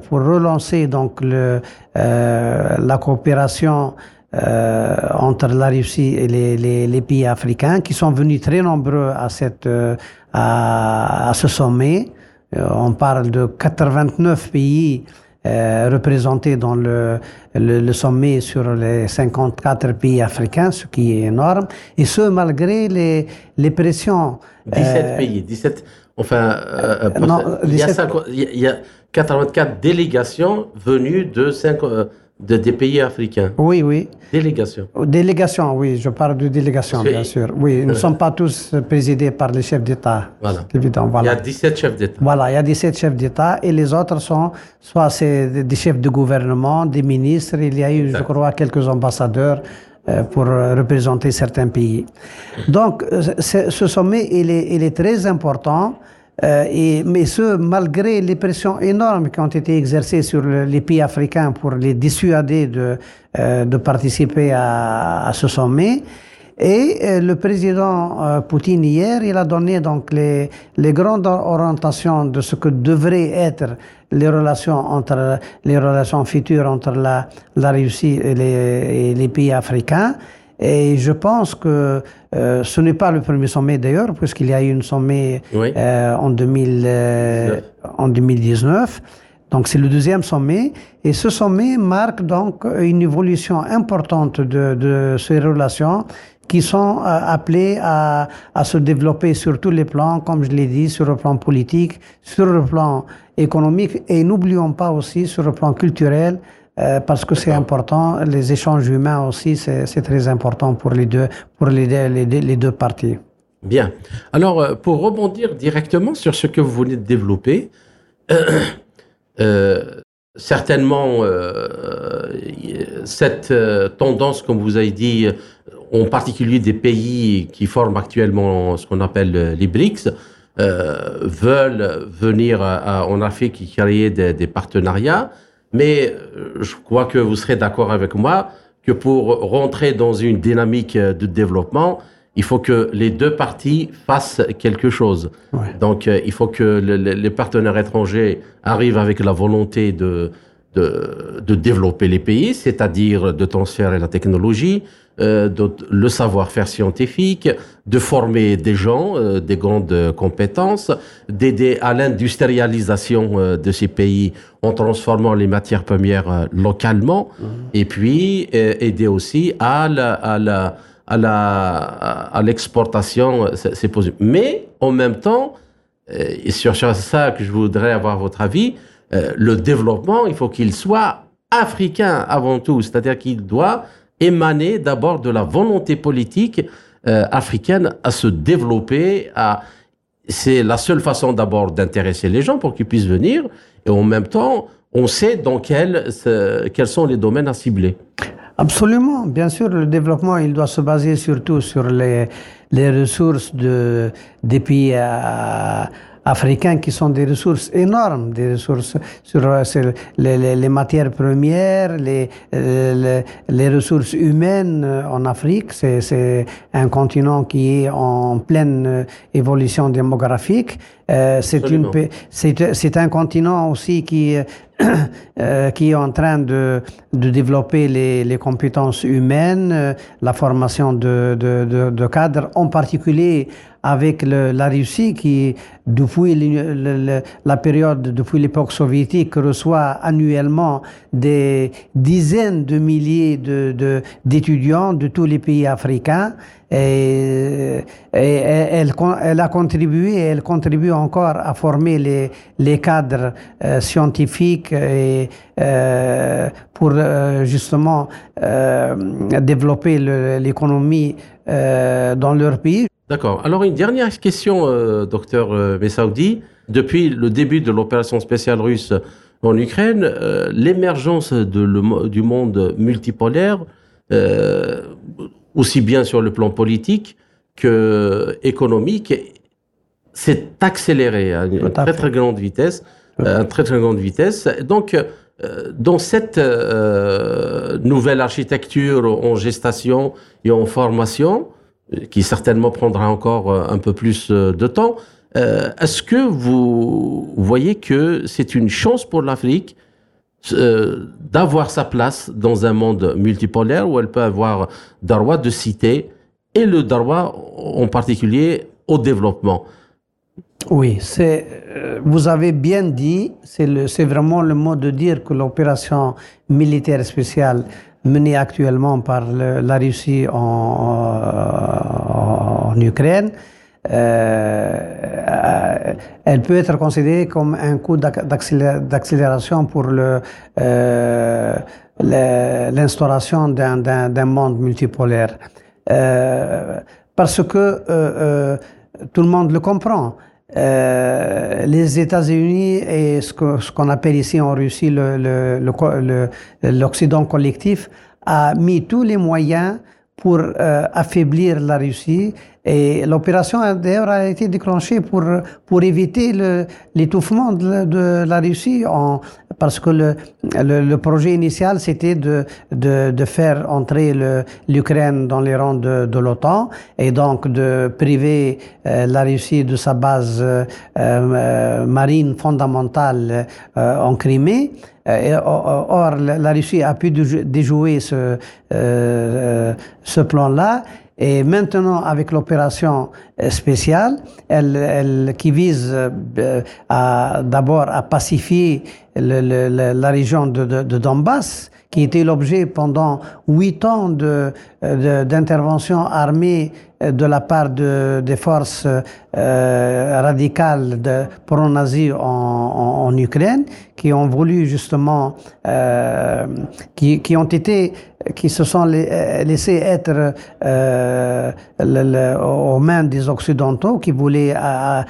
pour relancer donc le, la coopération entre la Russie et les, les, les pays africains qui sont venus très nombreux à, cette, à, à ce sommet. On parle de 89 pays euh, représentés dans le, le, le sommet sur les 54 pays africains, ce qui est énorme, et ce malgré les, les pressions. 17 euh, pays, 17. Enfin, euh, euh, non, il, y a 17 cinq- il y a- il y a 84 délégations venues de, cinq, euh, de des pays africains. Oui, oui. Délégations. Délégation, oui, je parle de délégation, bien sûr. Oui, nous ne sommes pas tous présidés par les chefs d'État. Voilà. Évident, Il y voilà. a 17 chefs d'État. Voilà, il y a 17 chefs d'État et les autres sont soit c'est des- chefs de gouvernement, des ministres, il y a eu, je crois, quelques ambassadeurs euh, pour euh, représenter certains pays. Donc, euh, ce sommet, il est, il est très important. Euh, mais ce, malgré les pressions énormes qui ont été exercées sur le- les pays africains pour les dissuader de, euh, participer à, ce sommet, Et euh, le président Poutine hier, il a donné donc les, grandes orientations de ce que devraient être les relations entre les relations futures entre la, Russie et les pays africains. Et je pense que euh, ce n'est pas le premier sommet d'ailleurs, puisqu'il y a eu un sommet Oui. euh, en, 2000, euh, en 2019. Donc c'est le deuxième sommet. Et ce sommet marque donc une évolution importante de, de ces relations qui sont euh, appelées à, à se développer sur tous les plans, comme je l'ai dit, sur le plan politique, sur le plan économique et n'oublions pas aussi sur le plan culturel, euh, parce que c'est important, les échanges humains aussi, c'est très important pour les deux, pour les deux, les deux, les deux parties. Bien. Alors, euh, pour rebondir directement sur ce que vous venez de développer, euh, certainement, cette tendance, comme vous avez dit, en particulier des pays qui forment actuellement ce qu'on appelle les BRICS, euh, veulent venir à- à- en Afrique et créer des, des partenariats. Mais euh, je crois que vous serez d'accord avec moi que pour rentrer dans une dynamique euh, de développement, il faut que les deux parties fassent quelque chose. Ouais. Donc, euh, il faut que le- le- les partenaires étrangers arrivent avec la volonté de, de, de développer les pays, c'est-à-dire de transférer la technologie, euh, de- le savoir-faire scientifique, de former des gens, euh, des grandes compétences, d'aider à l'industrialisation euh, de ces pays en transformant les matières premières localement, et puis aider aussi à la, à la, à la, à l'exportation, c'est c'est possible. Mais en même temps, et sur ça que je voudrais avoir votre avis, euh, le développement, il faut qu'il soit africain avant tout, c'est-à-dire qu'il doit émaner d'abord de la volonté politique euh, africaine à se développer. À... C'est la seule façon d'abord d'intéresser les gens pour qu'ils puissent venir, et en même temps, on sait dans quel, quels sont les domaines à cibler. Absolument, bien sûr, le développement, il doit se baser surtout sur les, les ressources de, des pays euh, africains qui sont des ressources énormes, des ressources sur, les, matières premières, les, les, les ressources humaines euh, en Afrique. C'est, c'est un continent qui est en pleine euh, évolution démographique. Euh, c'est, un continent aussi qui, euh, euh, qui est en train de, de développer les, les compétences humaines, euh, la formation de, de, de, cadres, en particulier avec le- la Russie qui, depuis le- le- la période, depuis l'époque soviétique, reçoit annuellement des dizaines de milliers de, de- d'étudiants de tous les pays africains. Et, et elle, a contribué, et elle contribue encore à former les, cadres euh, scientifiques euh, pour euh, justement euh, développer l'économie euh, dans leur pays. D'accord. Alors, une dernière question, euh, docteur euh, Messaoudi. Depuis le début de l'opération spéciale russe en Ukraine, euh, l'émergence du monde multipolaire, euh, aussi bien sur le plan politique que économique, s'est accéléré à une très très grande vitesse, euh, à très très grande vitesse. Donc, euh, dans cette euh, nouvelle architecture en gestation et en formation, euh, qui certainement prendra encore euh, un peu plus euh, de temps, euh, est-ce que vous voyez que c'est une chance pour l'Afrique euh, d'avoir sa place dans un monde multipolaire où elle peut avoir droit de cité et le droit en particulier au développement. Oui, c'est, euh, vous avez bien dit, c'est, vraiment le mot de dire que l'opération militaire spéciale menée actuellement par la Russie en, en Ukraine, euh, elle peut être considérée comme un coup d'ac- d'accélé- d'accélération pour euh, l'instauration d'un, monde multipolaire. Euh, parce que tout le monde le comprend. Les États-Unis et ce qu'on appelle ici en Russie l'Occident collectif a mis tous les moyens pour affaiblir la Russie Et l'opération d'ailleurs a été déclenchée pour, pour éviter l'étouffement de, de, la Russie en, parce que le, le, projet initial c'était de, de, de, faire entrer l'Ukraine dans les rangs de, de l'OTAN et donc de priver euh, la Russie de sa base euh, euh, marine fondamentale en Crimée. or, la Russie a pu déjouer ce, ce plan-là et maintenant, avec l'opération euh, spéciale, elle, elle, qui vise euh, d'abord à pacifier la région de, de, de Donbass, qui était l'objet pendant huit ans d'intervention de, armée euh, de la part de, des forces euh, radicales pro-nazis en, Ukraine, qui ont voulu justement, euh, qui, qui, ont été, qui se sont euh, laissés être euh, aux mains des Occidentaux, qui voulaient à,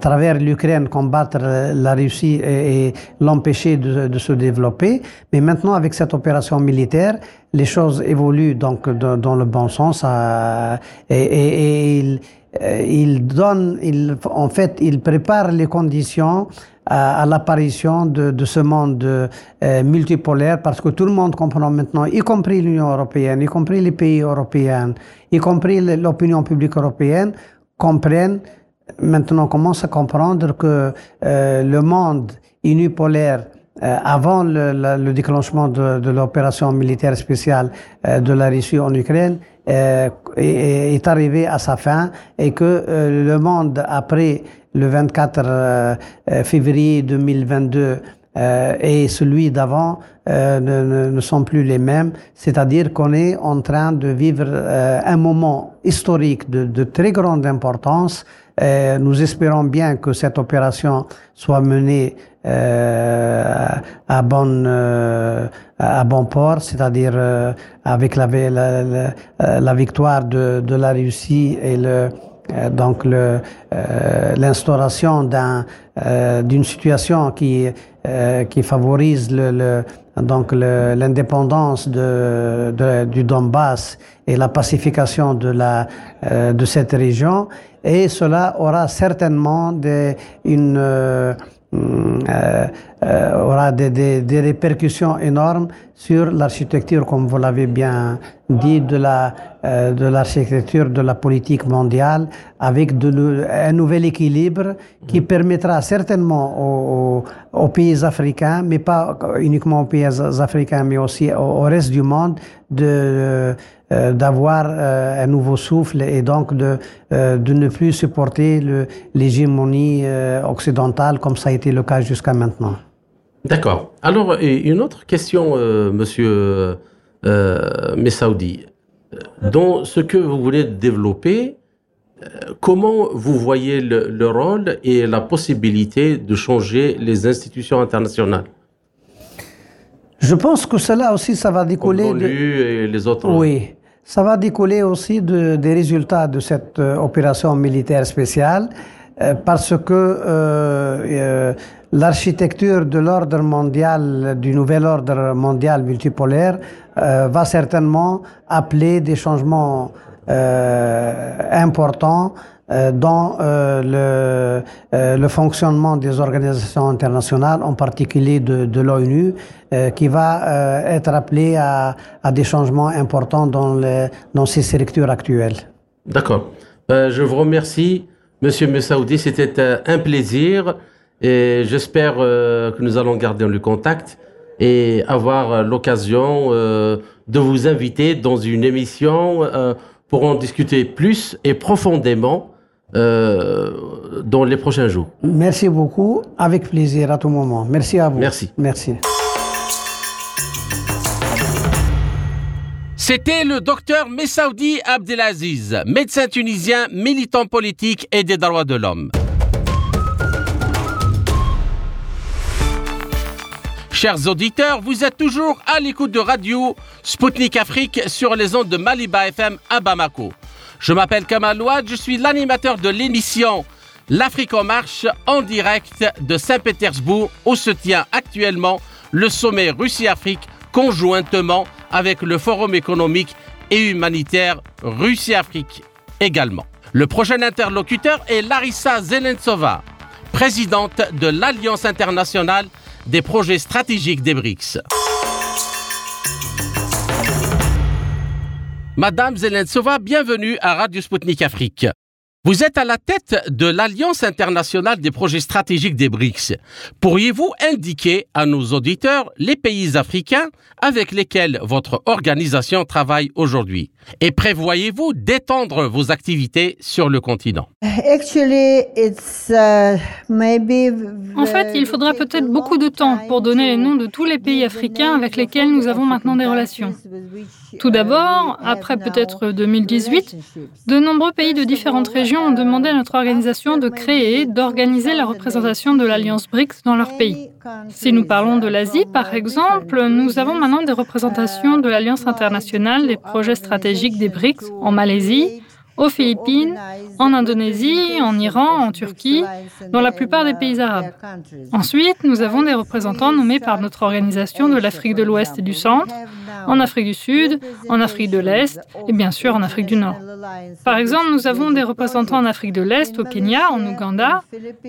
travers l'Ukraine combattre la Russie et, l'empêcher de, se développer. Mais maintenant, avec cette opération militaire, les choses évoluent donc dans le bon sens euh, et, il, euh, donne, en fait, il prépare les conditions à, à l'apparition de, ce monde euh, multipolaire parce que tout le monde comprend maintenant, y compris l'Union européenne, y compris les pays européens, y compris l'opinion publique européenne, comprennent maintenant commence à comprendre que euh, le monde unipolaire euh, avant le, le, le, déclenchement de, de l'opération militaire spéciale euh, de la Russie en Ukraine euh, est, est, arrivé à sa fin et que euh, le monde après le 24 euh, février 2022 et celui d'avant ne, ne, ne, sont plus les mêmes, c'est-à-dire qu'on est en train de vivre un moment historique de, de très grande importance. Euh, nous espérons bien que cette opération soit menée euh, à, bon, euh, à bon port, c'est-à-dire euh, avec la, la, la, victoire de, de la Russie et le, euh, donc l'instauration d'un, d'une situation qui, qui favorise le, le donc l'indépendance de, de, du Donbass et la pacification de, la, de cette région. Et cela aura certainement des, une, euh, euh, euh, aura des, des, des, répercussions énormes sur l'architecture, comme vous l'avez bien dit, de la euh, de l'architecture de la politique mondiale, avec un nouvel équilibre qui permettra certainement aux, pays africains, mais pas uniquement aux pays africains, mais aussi au, au reste du monde, de euh, d'avoir euh, un nouveau souffle et donc de, euh, de ne plus supporter l'hégémonie occidentale comme ça a été le cas jusqu'à maintenant. D'accord. Alors, une autre question, monsieur Messaoudi. Dans ce que vous voulez développer, comment vous voyez le, le, rôle et la possibilité de changer les institutions internationales? Je pense que cela aussi, ça va découler. de... et les autres. Oui. Ça va découler aussi de, des résultats de cette euh, opération militaire spéciale euh, parce que euh, euh l'architecture de l'ordre mondial, du nouvel ordre mondial multipolaire, euh, va certainement appeler des changements euh, dans euh, le, euh, le, fonctionnement des organisations internationales, en particulier de, l'ONU, qui va être appelé à, des changements importants dans, dans ses structures actuelles. D'accord. je vous remercie, Monsieur Messaoudi. C'était un plaisir et j'espère que nous allons garder le contact et avoir l'occasion de vous inviter dans une émission pour en discuter plus et profondément euh, dans les prochains jours. Merci beaucoup, avec plaisir à tout moment. Merci à vous. Merci. Merci. C'était le docteur Messaoudi Abdelaziz, médecin tunisien, militant politique et des droits de l'homme. Chers auditeurs, vous êtes toujours à l'écoute de radio Spoutnik Afrique sur les ondes de Maliba FM à Bamako. Je m'appelle Kamal Ouad, je suis l'animateur de l'émission L'Afrique en marche en direct de Saint-Pétersbourg où se tient actuellement le sommet Russie-Afrique conjointement avec le Forum économique et humanitaire Russie-Afrique. également. Le prochain interlocuteur est Larissa Zelentsova, présidente de l'Alliance internationale des projets stratégiques des BRICS. Madame Zelentsova, bienvenue à Radio Sputnik Afrique. Vous êtes à la tête de l'Alliance internationale des projets stratégiques des BRICS. Pourriez-vous indiquer à nos auditeurs les pays africains avec lesquels votre organisation travaille aujourd'hui? Et prévoyez-vous d'étendre vos activités sur le continent? Uh, En fait, il faudra peut-être beaucoup de temps pour donner les noms de tous les pays africains avec lesquels nous avons maintenant des relations. Tout d'abord, après peut-être 2018, de nombreux pays de différentes régions ont demandé à notre organisation de créer, d'organiser la représentation de l'Alliance BRICS dans leur pays. Si nous parlons de l'Asie, par exemple, nous avons maintenant des représentations de l'Alliance internationale des projets stratégiques des BRICS en Malaisie, aux Philippines, en Indonésie, en Iran, en Turquie, dans la plupart des pays arabes. Ensuite, nous avons des représentants nommés par notre organisation de l'Afrique de l'Ouest et du Centre, en Afrique du Sud, en Afrique de l'Est et bien sûr en Afrique du Nord. Par exemple, nous avons des représentants en Afrique de l'Est, au Kenya, en Ouganda,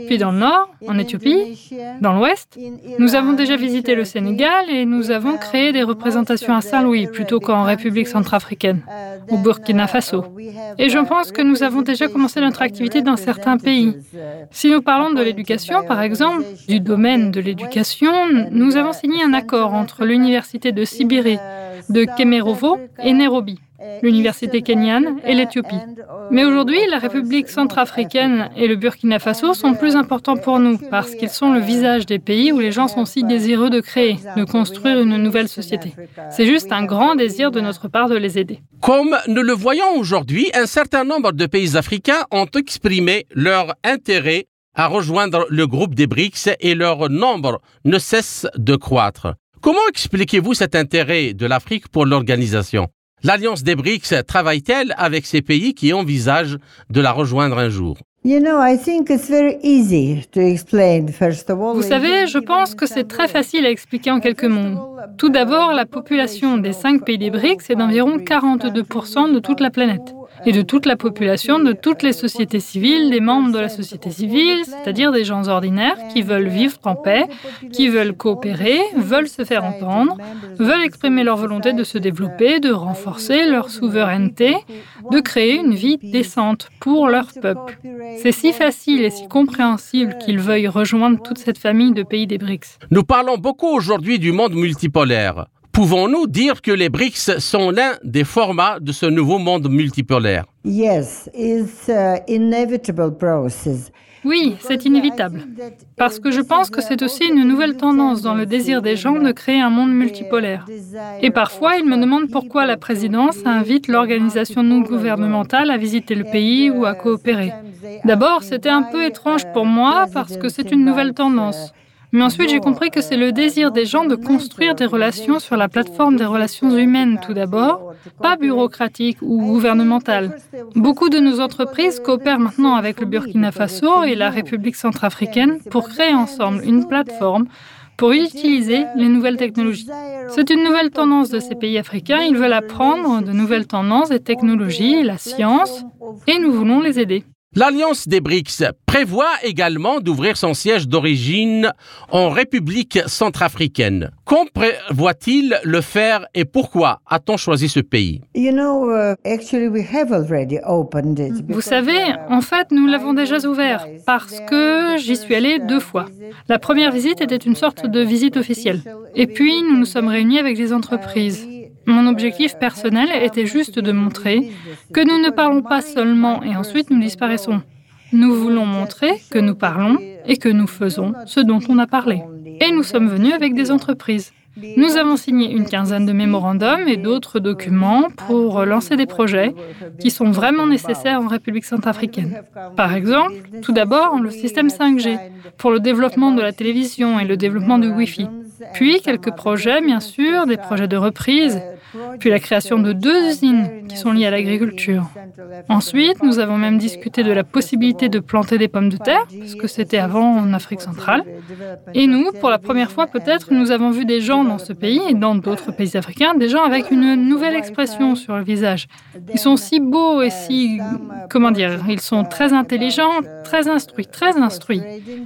puis dans le Nord, en Éthiopie, dans l'Ouest. Nous avons déjà visité le Sénégal et nous avons créé des représentations à Saint-Louis plutôt qu'en République centrafricaine, au Burkina Faso. Et je pense que nous avons déjà commencé notre activité dans certains pays. Si nous parlons de l'éducation, par exemple, du domaine de l'éducation, nous avons signé un accord entre l'Université de Sibérie de Kemerovo et Nairobi, l'université kenyane et l'Éthiopie. Mais aujourd'hui, la République centrafricaine et le Burkina Faso sont plus importants pour nous parce qu'ils sont le visage des pays où les gens sont si désireux de créer, de construire une nouvelle société. C'est juste un grand désir de notre part de les aider. Comme nous le voyons aujourd'hui, un certain nombre de pays africains ont exprimé leur intérêt à rejoindre le groupe des BRICS et leur nombre ne cesse de croître. Comment expliquez-vous cet intérêt de l'Afrique pour l'organisation? L'Alliance des BRICS travaille-t-elle avec ces pays qui envisagent de la rejoindre un jour? Vous savez, je pense que c'est très facile à expliquer en quelques mots. Tout d'abord, la population des cinq pays des BRICS est d'environ 42% de toute la planète et de toute la population, de toutes les sociétés civiles, des membres de la société civile, c'est-à-dire des gens ordinaires qui veulent vivre en paix, qui veulent coopérer, veulent se faire entendre, veulent exprimer leur volonté de se développer, de renforcer leur souveraineté, de créer une vie décente pour leur peuple. C'est si facile et si compréhensible qu'ils veuillent rejoindre toute cette famille de pays des BRICS. Nous parlons beaucoup aujourd'hui du monde multipolaire. Pouvons-nous dire que les BRICS sont l'un des formats de ce nouveau monde multipolaire? Process. Oui, c'est inévitable. Parce que je pense que c'est aussi une nouvelle tendance dans le désir des gens de créer un monde multipolaire. Et parfois, ils me demandent pourquoi la présidence invite l'organisation non gouvernementale à visiter le pays ou à coopérer. D'abord, c'était un peu étrange pour moi parce que c'est une nouvelle tendance. Mais ensuite, j'ai compris que c'est le désir des gens de construire des relations sur la plateforme des relations humaines tout d'abord, pas bureaucratique ou gouvernementale. Beaucoup de nos entreprises coopèrent maintenant avec le Burkina Faso et la République centrafricaine pour créer ensemble une plateforme pour utiliser les nouvelles technologies. C'est une nouvelle tendance de ces pays africains. Ils veulent apprendre de nouvelles tendances et technologies, la science, et nous voulons les aider. L'Alliance des BRICS prévoit également d'ouvrir son siège d'origine en République centrafricaine. Quand prévoit-il le faire et pourquoi a-t-on choisi ce pays? Uh, Vous savez, en fait, nous l'avons déjà ouvert parce que j'y suis allée deux fois. La première visite était une sorte de visite officielle. Et puis, nous nous sommes réunis avec des entreprises. Mon objectif personnel était juste de montrer que nous ne parlons pas seulement et ensuite nous disparaissons. Nous voulons montrer que nous parlons et que nous faisons ce dont on a parlé. Et nous sommes venus avec des entreprises. Nous avons signé une quinzaine de mémorandums et d'autres documents pour lancer des projets qui sont vraiment nécessaires en République centrafricaine. Par exemple, tout d'abord, le système 5G pour le développement de la télévision et le développement du Wi-Fi. Puis quelques projets, bien sûr, des projets de reprise puis la création de deux usines qui sont liées à l'agriculture. Ensuite, nous avons même discuté de la possibilité de planter des pommes de terre, ce que c'était avant en Afrique centrale. Et nous, pour la première fois peut-être, nous avons vu des gens dans ce pays et dans d'autres pays africains, des gens avec une nouvelle expression sur le visage. Ils sont si beaux et si, comment dire, ils sont très intelligents, très instruits, très instruits.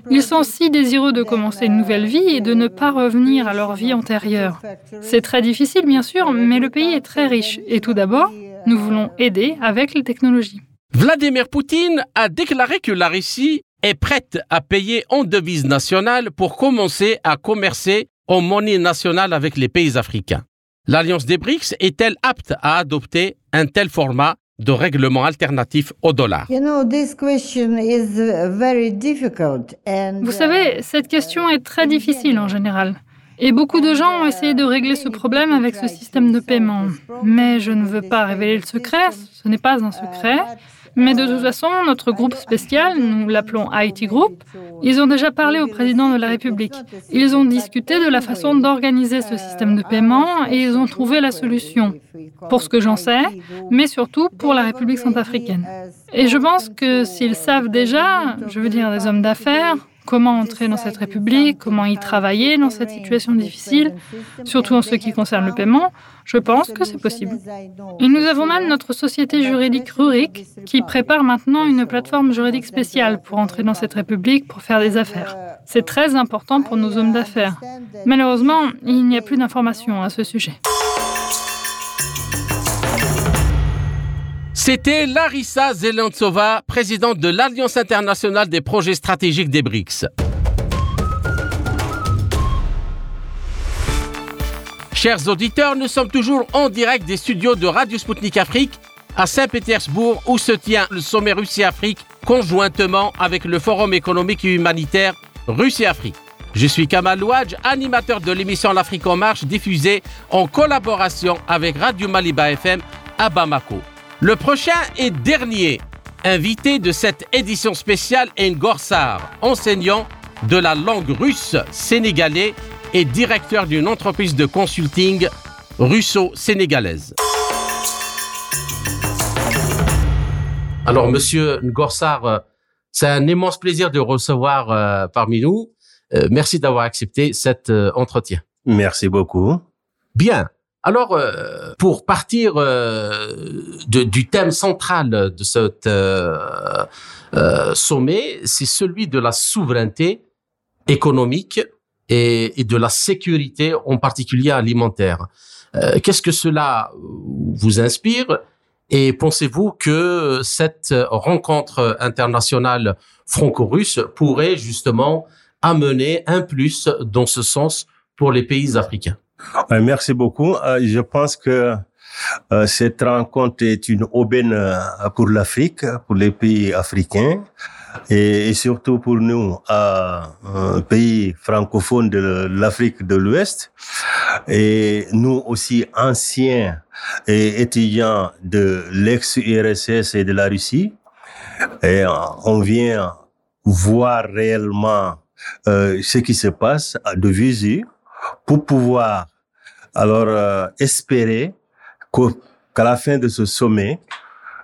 Ils sont si désireux de commencer une nouvelle vie et de ne pas revenir à leur vie antérieure. C'est très difficile, bien sûr, mais le pays est très riche. Et tout d'abord, nous voulons aider avec les technologies. Vladimir Poutine a déclaré que la Russie est prête à payer en devise nationale pour commencer à commercer en monnaie nationale avec les pays africains. L'Alliance des BRICS est-elle apte à adopter un tel format de règlement alternatif au dollar? Vous savez, cette question est très difficile en général. Et beaucoup de gens ont essayé de régler ce problème avec ce système de paiement. Mais je ne veux pas révéler le secret, ce n'est pas un secret. Mais de toute façon, notre groupe spécial, nous l'appelons IT Group, ils ont déjà parlé au président de la République. Ils ont discuté de la façon d'organiser ce système de paiement et ils ont trouvé la solution, pour ce que j'en sais, mais surtout pour la République centrafricaine. Et je pense que s'ils savent déjà, je veux dire des hommes d'affaires, comment entrer dans cette République, comment y travailler dans cette situation difficile, surtout en ce qui concerne le paiement, je pense que c'est possible. Et nous avons même notre société juridique Rurik qui prépare maintenant une plateforme juridique spéciale pour entrer dans cette République pour faire des affaires. C'est très important pour nos hommes d'affaires. Malheureusement, il n'y a plus d'informations à ce sujet. C'était Larissa Zelentsova, présidente de l'Alliance internationale des projets stratégiques des BRICS. Chers auditeurs, nous sommes toujours en direct des studios de Radio Sputnik Afrique à Saint-Pétersbourg où se tient le sommet Russie-Afrique conjointement avec le Forum économique et humanitaire Russie-Afrique. Je suis Kamal Louadj, animateur de l'émission L'Afrique en marche diffusée en collaboration avec Radio Maliba FM à Bamako. Le prochain et dernier invité de cette édition spéciale est Ngorsar, enseignant de la langue russe sénégalais et directeur d'une entreprise de consulting russo-sénégalaise. Alors, monsieur Ngorsar, euh, c'est un immense plaisir de recevoir euh, parmi nous. Euh, merci d'avoir accepté cet entretien. Merci beaucoup. Bien. Alors, euh, pour partir euh, du thème central de ce euh, sommet, c'est celui de la souveraineté économique et, de la sécurité, en particulier alimentaire. Qu'est-ce que cela vous inspire? Et pensez-vous que cette rencontre internationale franco-russe pourrait justement amener un plus dans ce sens pour les pays africains? Merci beaucoup. Euh, je pense que euh, cette rencontre est une aubaine euh, pour l'Afrique, pour les pays africains et, surtout pour nous, pays francophone de l'Afrique de l'Ouest et nous aussi anciens et étudiants de l'ex-URSS et de la Russie. On vient voir réellement ce qui se passe de visu pour pouvoir alors euh, espérer qu'à la fin de ce sommet,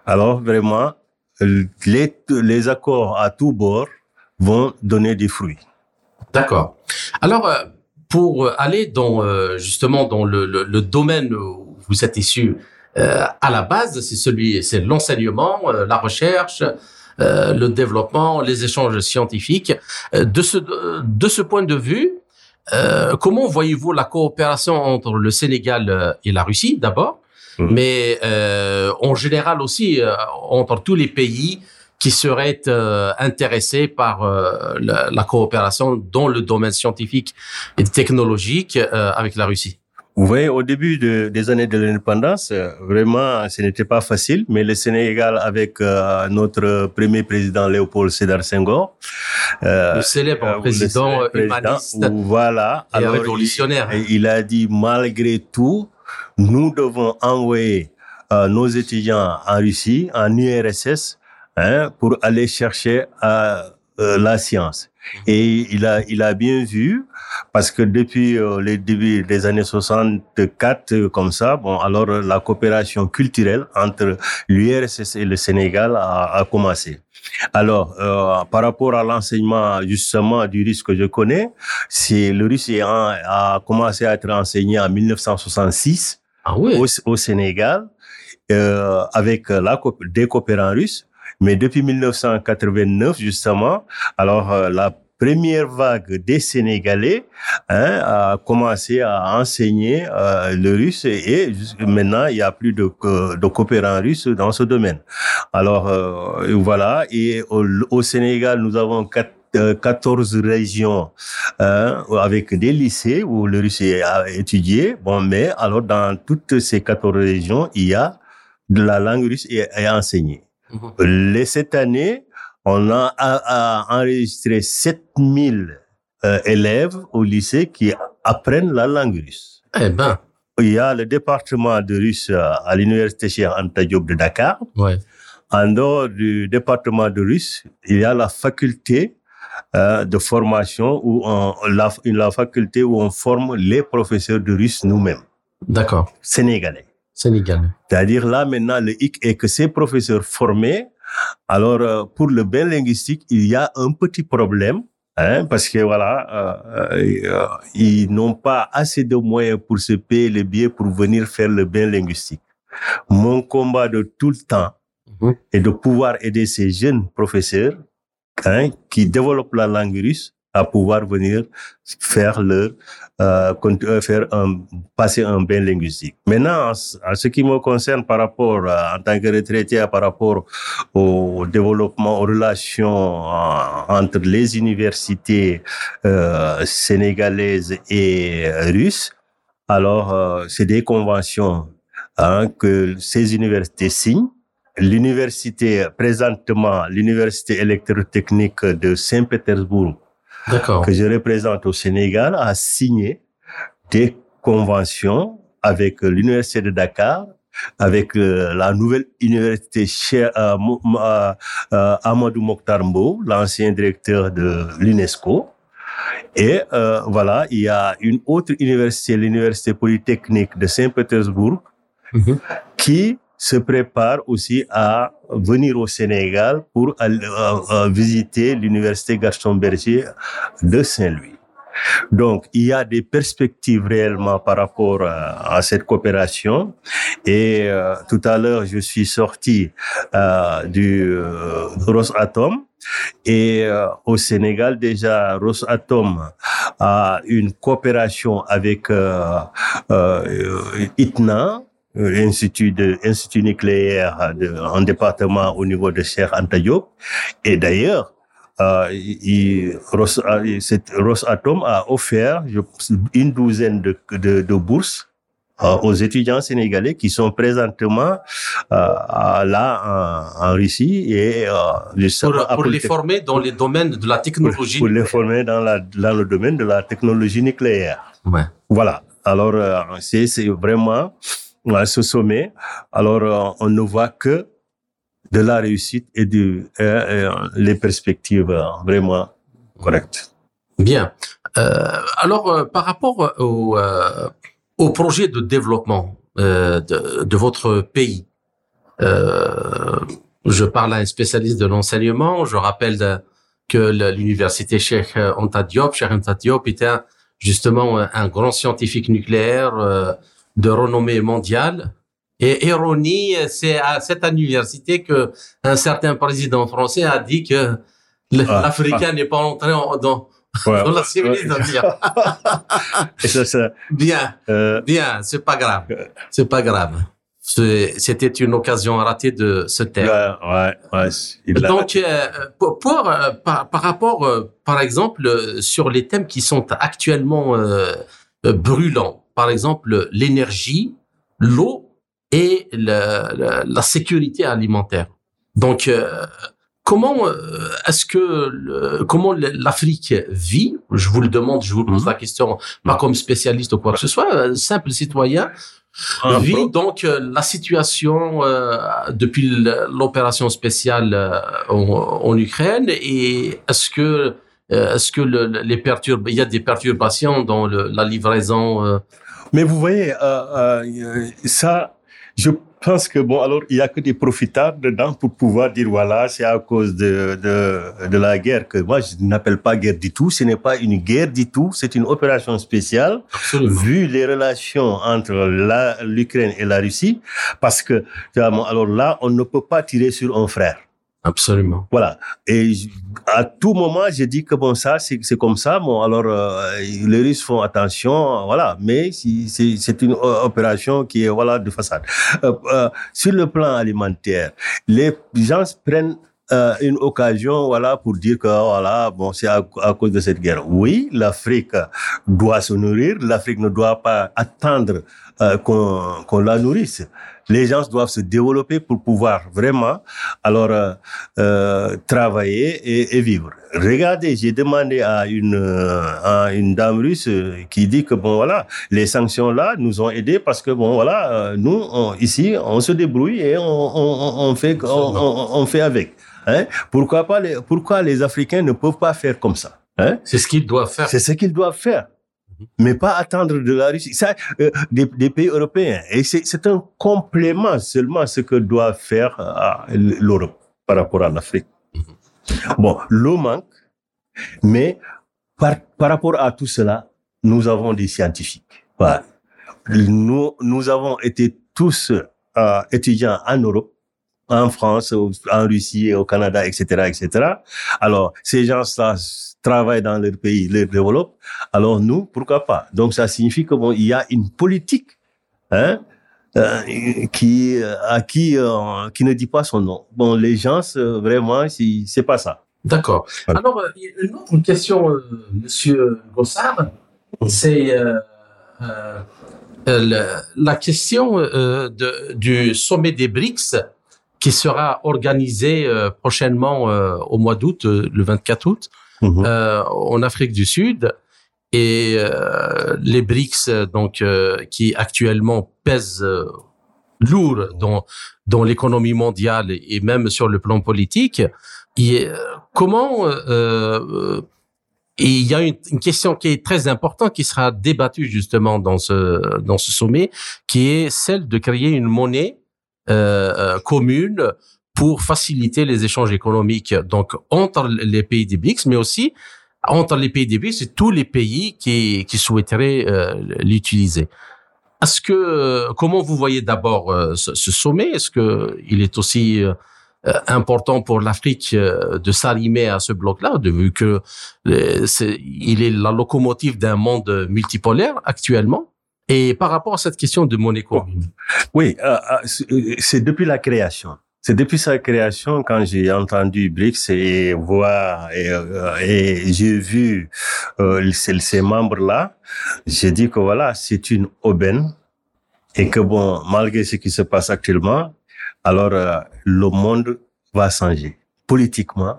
alors vraiment, les, les accords à tous bords vont donner des fruits. D'accord. Alors, euh, pour aller dans euh, justement dans le, le, le, domaine où vous êtes issu à la base, c'est celui, c'est l'enseignement, la recherche, le développement, les échanges scientifiques. de ce de ce point de vue, euh, comment voyez-vous la coopération entre le Sénégal euh, et la Russie d'abord, mmh. mais euh, en général aussi entre tous les pays qui seraient intéressés par la, coopération dans le domaine scientifique et technologique avec la Russie? Vous voyez, au début de, des années de l'indépendance, vraiment, ce n'était pas facile, mais le Sénégal, avec euh, notre premier président Léopold Sédar Senghor, euh, le célèbre président, humaniste voilà, et révolutionnaire. Il, il, a dit, malgré tout, nous devons envoyer euh, nos étudiants en Russie, en URSS, hein, pour aller chercher euh, la science. Et il a, il a bien vu parce que depuis euh, les débuts des années 64, euh, comme ça, bon, alors la coopération culturelle entre l'URSS et le Sénégal a, a commencé. Alors, euh, par rapport à l'enseignement justement du russe que je connais, c'est le russe a, commencé à être enseigné en 1966 ah oui. au, au, Sénégal euh, avec la, des coopérants russes. Mais depuis 1989, justement, alors euh, la première vague des Sénégalais hein, a commencé à enseigner euh, le russe et, maintenant il y a plus de, de coopérants russes dans ce domaine. Alors euh, voilà, et au, au, Sénégal nous avons quatre 14 régions hein, avec des lycées où le russe est étudié. Bon, mais alors dans toutes ces 14 régions, il y a de la langue russe est, est enseignée. Mmh. Cette année, on a, a, a enregistré 7000 euh, élèves au lycée qui apprennent la langue russe. Eh ben. Il y a le département de russe à l'université Cheikh Anta Diop de Dakar. Ouais. En dehors du département de russe, il y a la faculté euh, de formation où on, la, la faculté où on forme les professeurs de russe nous-mêmes. D'accord. Sénégalais. Sénégalais. C'est-à-dire là maintenant le hic est que ces professeurs formés alors, euh, pour le bain linguistique, il y a un petit problème, hein, parce que voilà, euh, euh, ils n'ont pas assez de moyens pour se payer les billets pour venir faire le bain linguistique. Mon combat de tout le temps mmh. est de pouvoir aider ces jeunes professeurs hein, qui développent la langue russe à pouvoir venir faire leur euh, faire un, passer un bain linguistique. Maintenant, en ce qui me concerne par rapport à, en tant que retraité par rapport au développement, aux relations euh, entre les universités euh, sénégalaises et russes, alors euh, c'est des conventions hein, que ces universités signent. L'université, présentement, l'université électrotechnique de Saint-Pétersbourg, que je représente au Sénégal a signé des conventions avec l'université de Dakar, avec euh, la nouvelle université chez euh, euh, Amadou Mokhtar l'ancien directeur de l'UNESCO. Et euh, voilà, il y a une autre université, l'université polytechnique de Saint-Pétersbourg, mm -hmm. qui se prépare aussi à venir au Sénégal pour aller, euh, visiter l'université Gaston Berger de Saint-Louis. Donc, il y a des perspectives réellement par rapport à, à cette coopération. Et euh, tout à l'heure, je suis sorti euh, du euh, Rosatom. Et euh, au Sénégal, déjà, Rosatom a une coopération avec euh, ITNA, l'institut de institut nucléaire de, en département au niveau de Cheikh Anta Diop. Et d'ailleurs, euh, il, Ros, cette Rosatom a offert une douzaine de, de, de bourses euh, aux étudiants sénégalais qui sont présentement euh, là en, en, Russie et pour, pour les former dans les domaines de la technologie. Pour, pour les former dans, la, dans le domaine de la technologie nucléaire. Ouais. Voilà. Alors c'est vraiment à ce sommet, alors on ne voit que de la réussite et de euh, les perspectives vraiment correctes. Bien. Euh, alors, euh, par rapport au, projet de développement de, votre pays, je parle à un spécialiste de l'enseignement. Je rappelle que l'université Cheikh Anta Diop, Cheikh Anta Diop était justement un grand scientifique nucléaire de renommée mondiale. Et ironie, c'est à cette université que un certain président français a dit que Ah. l'Africain n'est pas entré en- dans, Ouais. dans la civilisation. Et ça, ça, bien, euh, bien, c'est pas grave. C'est pas grave. C'était une occasion ratée de se taire. ouais, Donc, euh, pour, pour, euh, par, par rapport, par exemple, sur les thèmes qui sont actuellement brûlants, par exemple l'énergie, l'eau et la, la, la sécurité alimentaire. Donc, euh, comment euh, est-ce que le- comment l'Afrique vit? Je vous le demande, je vous pose Mhm. la question, pas comme spécialiste ou quoi que ce soit, un simple citoyen un vit donc euh, la situation euh, depuis l'opération spéciale euh, en, en Ukraine et est-ce que Est-ce que le, les perturb il y a des perturbations dans le, la livraison Mais vous voyez, ça, je pense que bon, alors il y a que des profitables dedans pour pouvoir dire voilà, c'est à cause de, de, de la guerre que moi je n'appelle pas guerre du tout. Ce n'est pas une guerre du tout, c'est une opération spéciale vu les relations entre l'Ukraine et la Russie, parce que alors là, on ne peut pas tirer sur un frère. Absolument. Voilà. Et à tout moment, j'ai dit que bon, ça, c'est comme ça. Bon, alors, euh, les Russes font attention, voilà. Mais c'est une opération qui est, voilà, de façade. Euh, euh, sur le plan alimentaire, les gens prennent euh, une occasion, voilà, pour dire que voilà, bon, c'est à, cause de cette guerre. Oui, l'Afrique doit se nourrir. L'Afrique ne doit pas attendre euh, qu'on la nourrisse les gens doivent se développer pour pouvoir vraiment alors euh, euh, travailler et, et, vivre. Regardez, j'ai demandé à une euh, à une dame russe qui dit que bon voilà, les sanctions là nous ont aidés parce que bon voilà, euh, nous ici on se débrouille et on, on, on fait on, on, fait avec. Hein? Pourquoi pas les, pourquoi les Africains ne peuvent pas faire comme ça? Hein? C'est ce qu'ils doivent faire. C'est ce qu'ils doivent faire. Mhm. mais pas attendre de la Russie. Ça, euh, des, des, pays européens. Et c'est un complément seulement ce que doit faire euh, l'Europe par rapport à l'Afrique. Mhm. Bon, l'eau manque, mais par, par rapport à tout cela, nous avons des scientifiques. Voilà. Nous, nous avons été tous euh, étudiants en Europe en France, en Russie, au Canada, etc., etc. Alors, ces gens-là travaillent dans leur pays, les développent. Alors nous, pourquoi pas? Donc ça signifie que bon, il y a une politique, hein, euh, qui à qui euh, qui ne dit pas son nom. Bon, les gens vraiment, c'est pas ça. D'accord. Alors une autre question, euh, Monsieur Gossard, c'est la question de, du sommet des BRICS qui sera organisé prochainement au mois d'août, le 24 août. Euh, en Afrique du Sud. Et euh, les BRICS, donc, euh, qui actuellement pèsent euh, lourd dans, dans l'économie mondiale et même sur le plan politique, et, comment... et il y a une, une, question qui est très importante qui sera débattue justement dans ce dans ce sommet, qui est celle de créer une monnaie euh, commune pour faciliter les échanges économiques. Donc entre les pays des BRICS, mais aussi entre les pays des BRICS et tous les pays qui, qui souhaiteraient euh, l'utiliser. Est-ce que euh, comment vous voyez d'abord euh, ce, ce, sommet? Est-ce que il est aussi important pour l'Afrique de s'allimer à ce bloc-là, de vu que c'est, il est la locomotive d'un monde multipolaire actuellement? Et par rapport à cette question de monnaie commune. Oui, c'est depuis la création. C'est depuis sa création quand j'ai entendu BRICS et voir et, euh, et j'ai vu euh, ces, membres-là, j'ai dit que voilà, c'est une aubaine et que bon, malgré ce qui se passe actuellement, alors euh, le monde va changer politiquement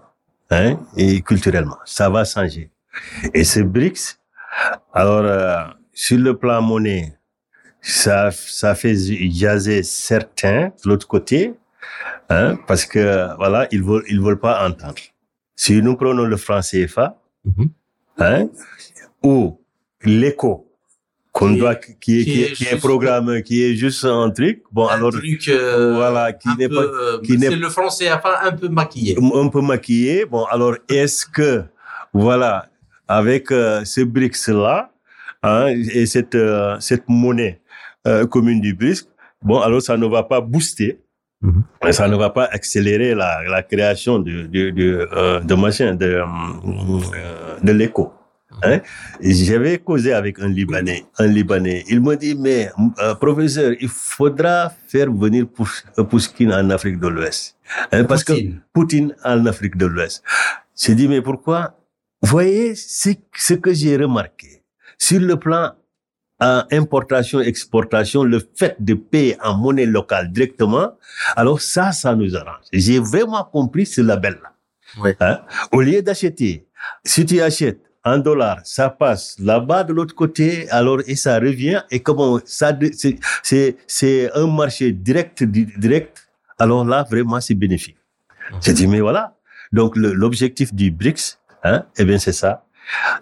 hein, et culturellement. Ça va changer. Et ces BRICS, alors euh, sur le plan monnaie, ça, ça fait jaser certains de l'autre côté, Hein, parce que voilà, ils veulent, ils veulent pas entendre. Si nous prenons le franc CFA, mm hein, ou l'écho qu'on doit, qui, qui, qui, est, qui est un programme, qui est juste un truc, bon un alors, truc, euh, voilà, qui n'est pas, qui n'est le franc CFA un peu maquillé, un peu maquillé. Bon alors, est-ce que voilà, avec euh, ce BRICS là, hein, et cette euh, cette monnaie euh, commune du BRICS, bon alors ça ne va pas booster Mm Ça ne va pas accélérer la, la création de, de, de, euh, de machin, de, euh, de l'écho. Hein? J'avais causé avec un Libanais, un Libanais. Il m'a dit, mais euh, professeur, il faudra faire venir Poutine en Afrique de l'Ouest. Hein, parce que Poutine en Afrique de l'Ouest. J'ai dit, mais pourquoi? Voyez, ce que j'ai remarqué. Sur le plan à importation, exportation, le fait de payer en monnaie locale directement, alors ça, ça nous arrange. J'ai vraiment compris ce label-là. Oui. Hein? Au lieu d'acheter, si tu achètes en dollars, ça passe là-bas de l'autre côté, alors et ça revient et comment ça c'est c'est un marché direct direct. Alors là vraiment c'est bénéfique. J'ai dit mais voilà. Donc l'objectif du BRICS Hein? Eh bien, c'est ça.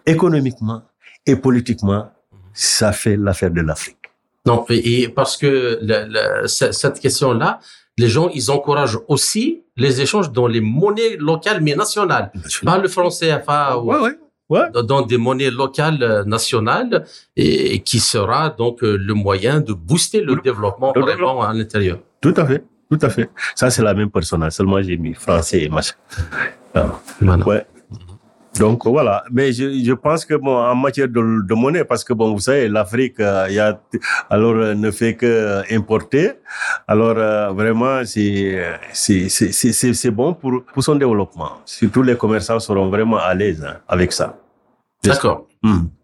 Économiquement et politiquement, ça fait l'affaire de l'Afrique. Non, et parce que cette question-là, les gens, ils encouragent aussi les échanges dans les monnaies locales mais nationales. Pas le franc CFA ou ouais, dans des monnaies locales euh, nationales et, qui sera donc euh, le moyen de booster le, développement vraiment à l'intérieur. Tout à fait. Tout à fait. Ça, c'est la même personne. Seulement, j'ai mis français et machin. Ouais. Donc voilà, mais je, je pense que bon en matière de, de monnaie, parce que bon vous savez l'Afrique, euh, il y a alors euh, ne fait que importer, alors euh, vraiment c'est c'est c'est c'est bon pour pour son développement. Surtout les commerçants seront vraiment à l'aise hein, avec ça. D'accord.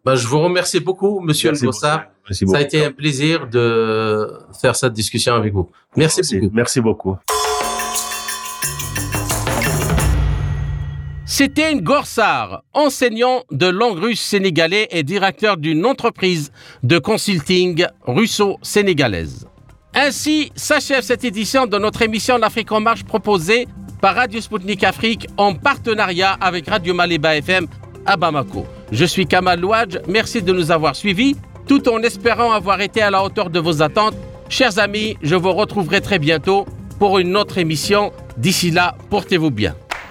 Ben, je vous remercie beaucoup, Monsieur Ngossa. Ça a été un plaisir de faire cette discussion avec vous. Merci, Merci beaucoup. Merci beaucoup. C'était Gorsar, enseignant de langue russe sénégalais et directeur d'une entreprise de consulting russo-sénégalaise. Ainsi s'achève cette édition de notre émission L'Afrique en marche proposée par Radio Sputnik Afrique en partenariat avec Radio Maliba FM à Bamako. Je suis Kamal Louadj, merci de nous avoir suivis, tout en espérant avoir été à la hauteur de vos attentes. Chers amis, je vous retrouverai très bientôt pour une autre émission. D'ici là, portez-vous bien.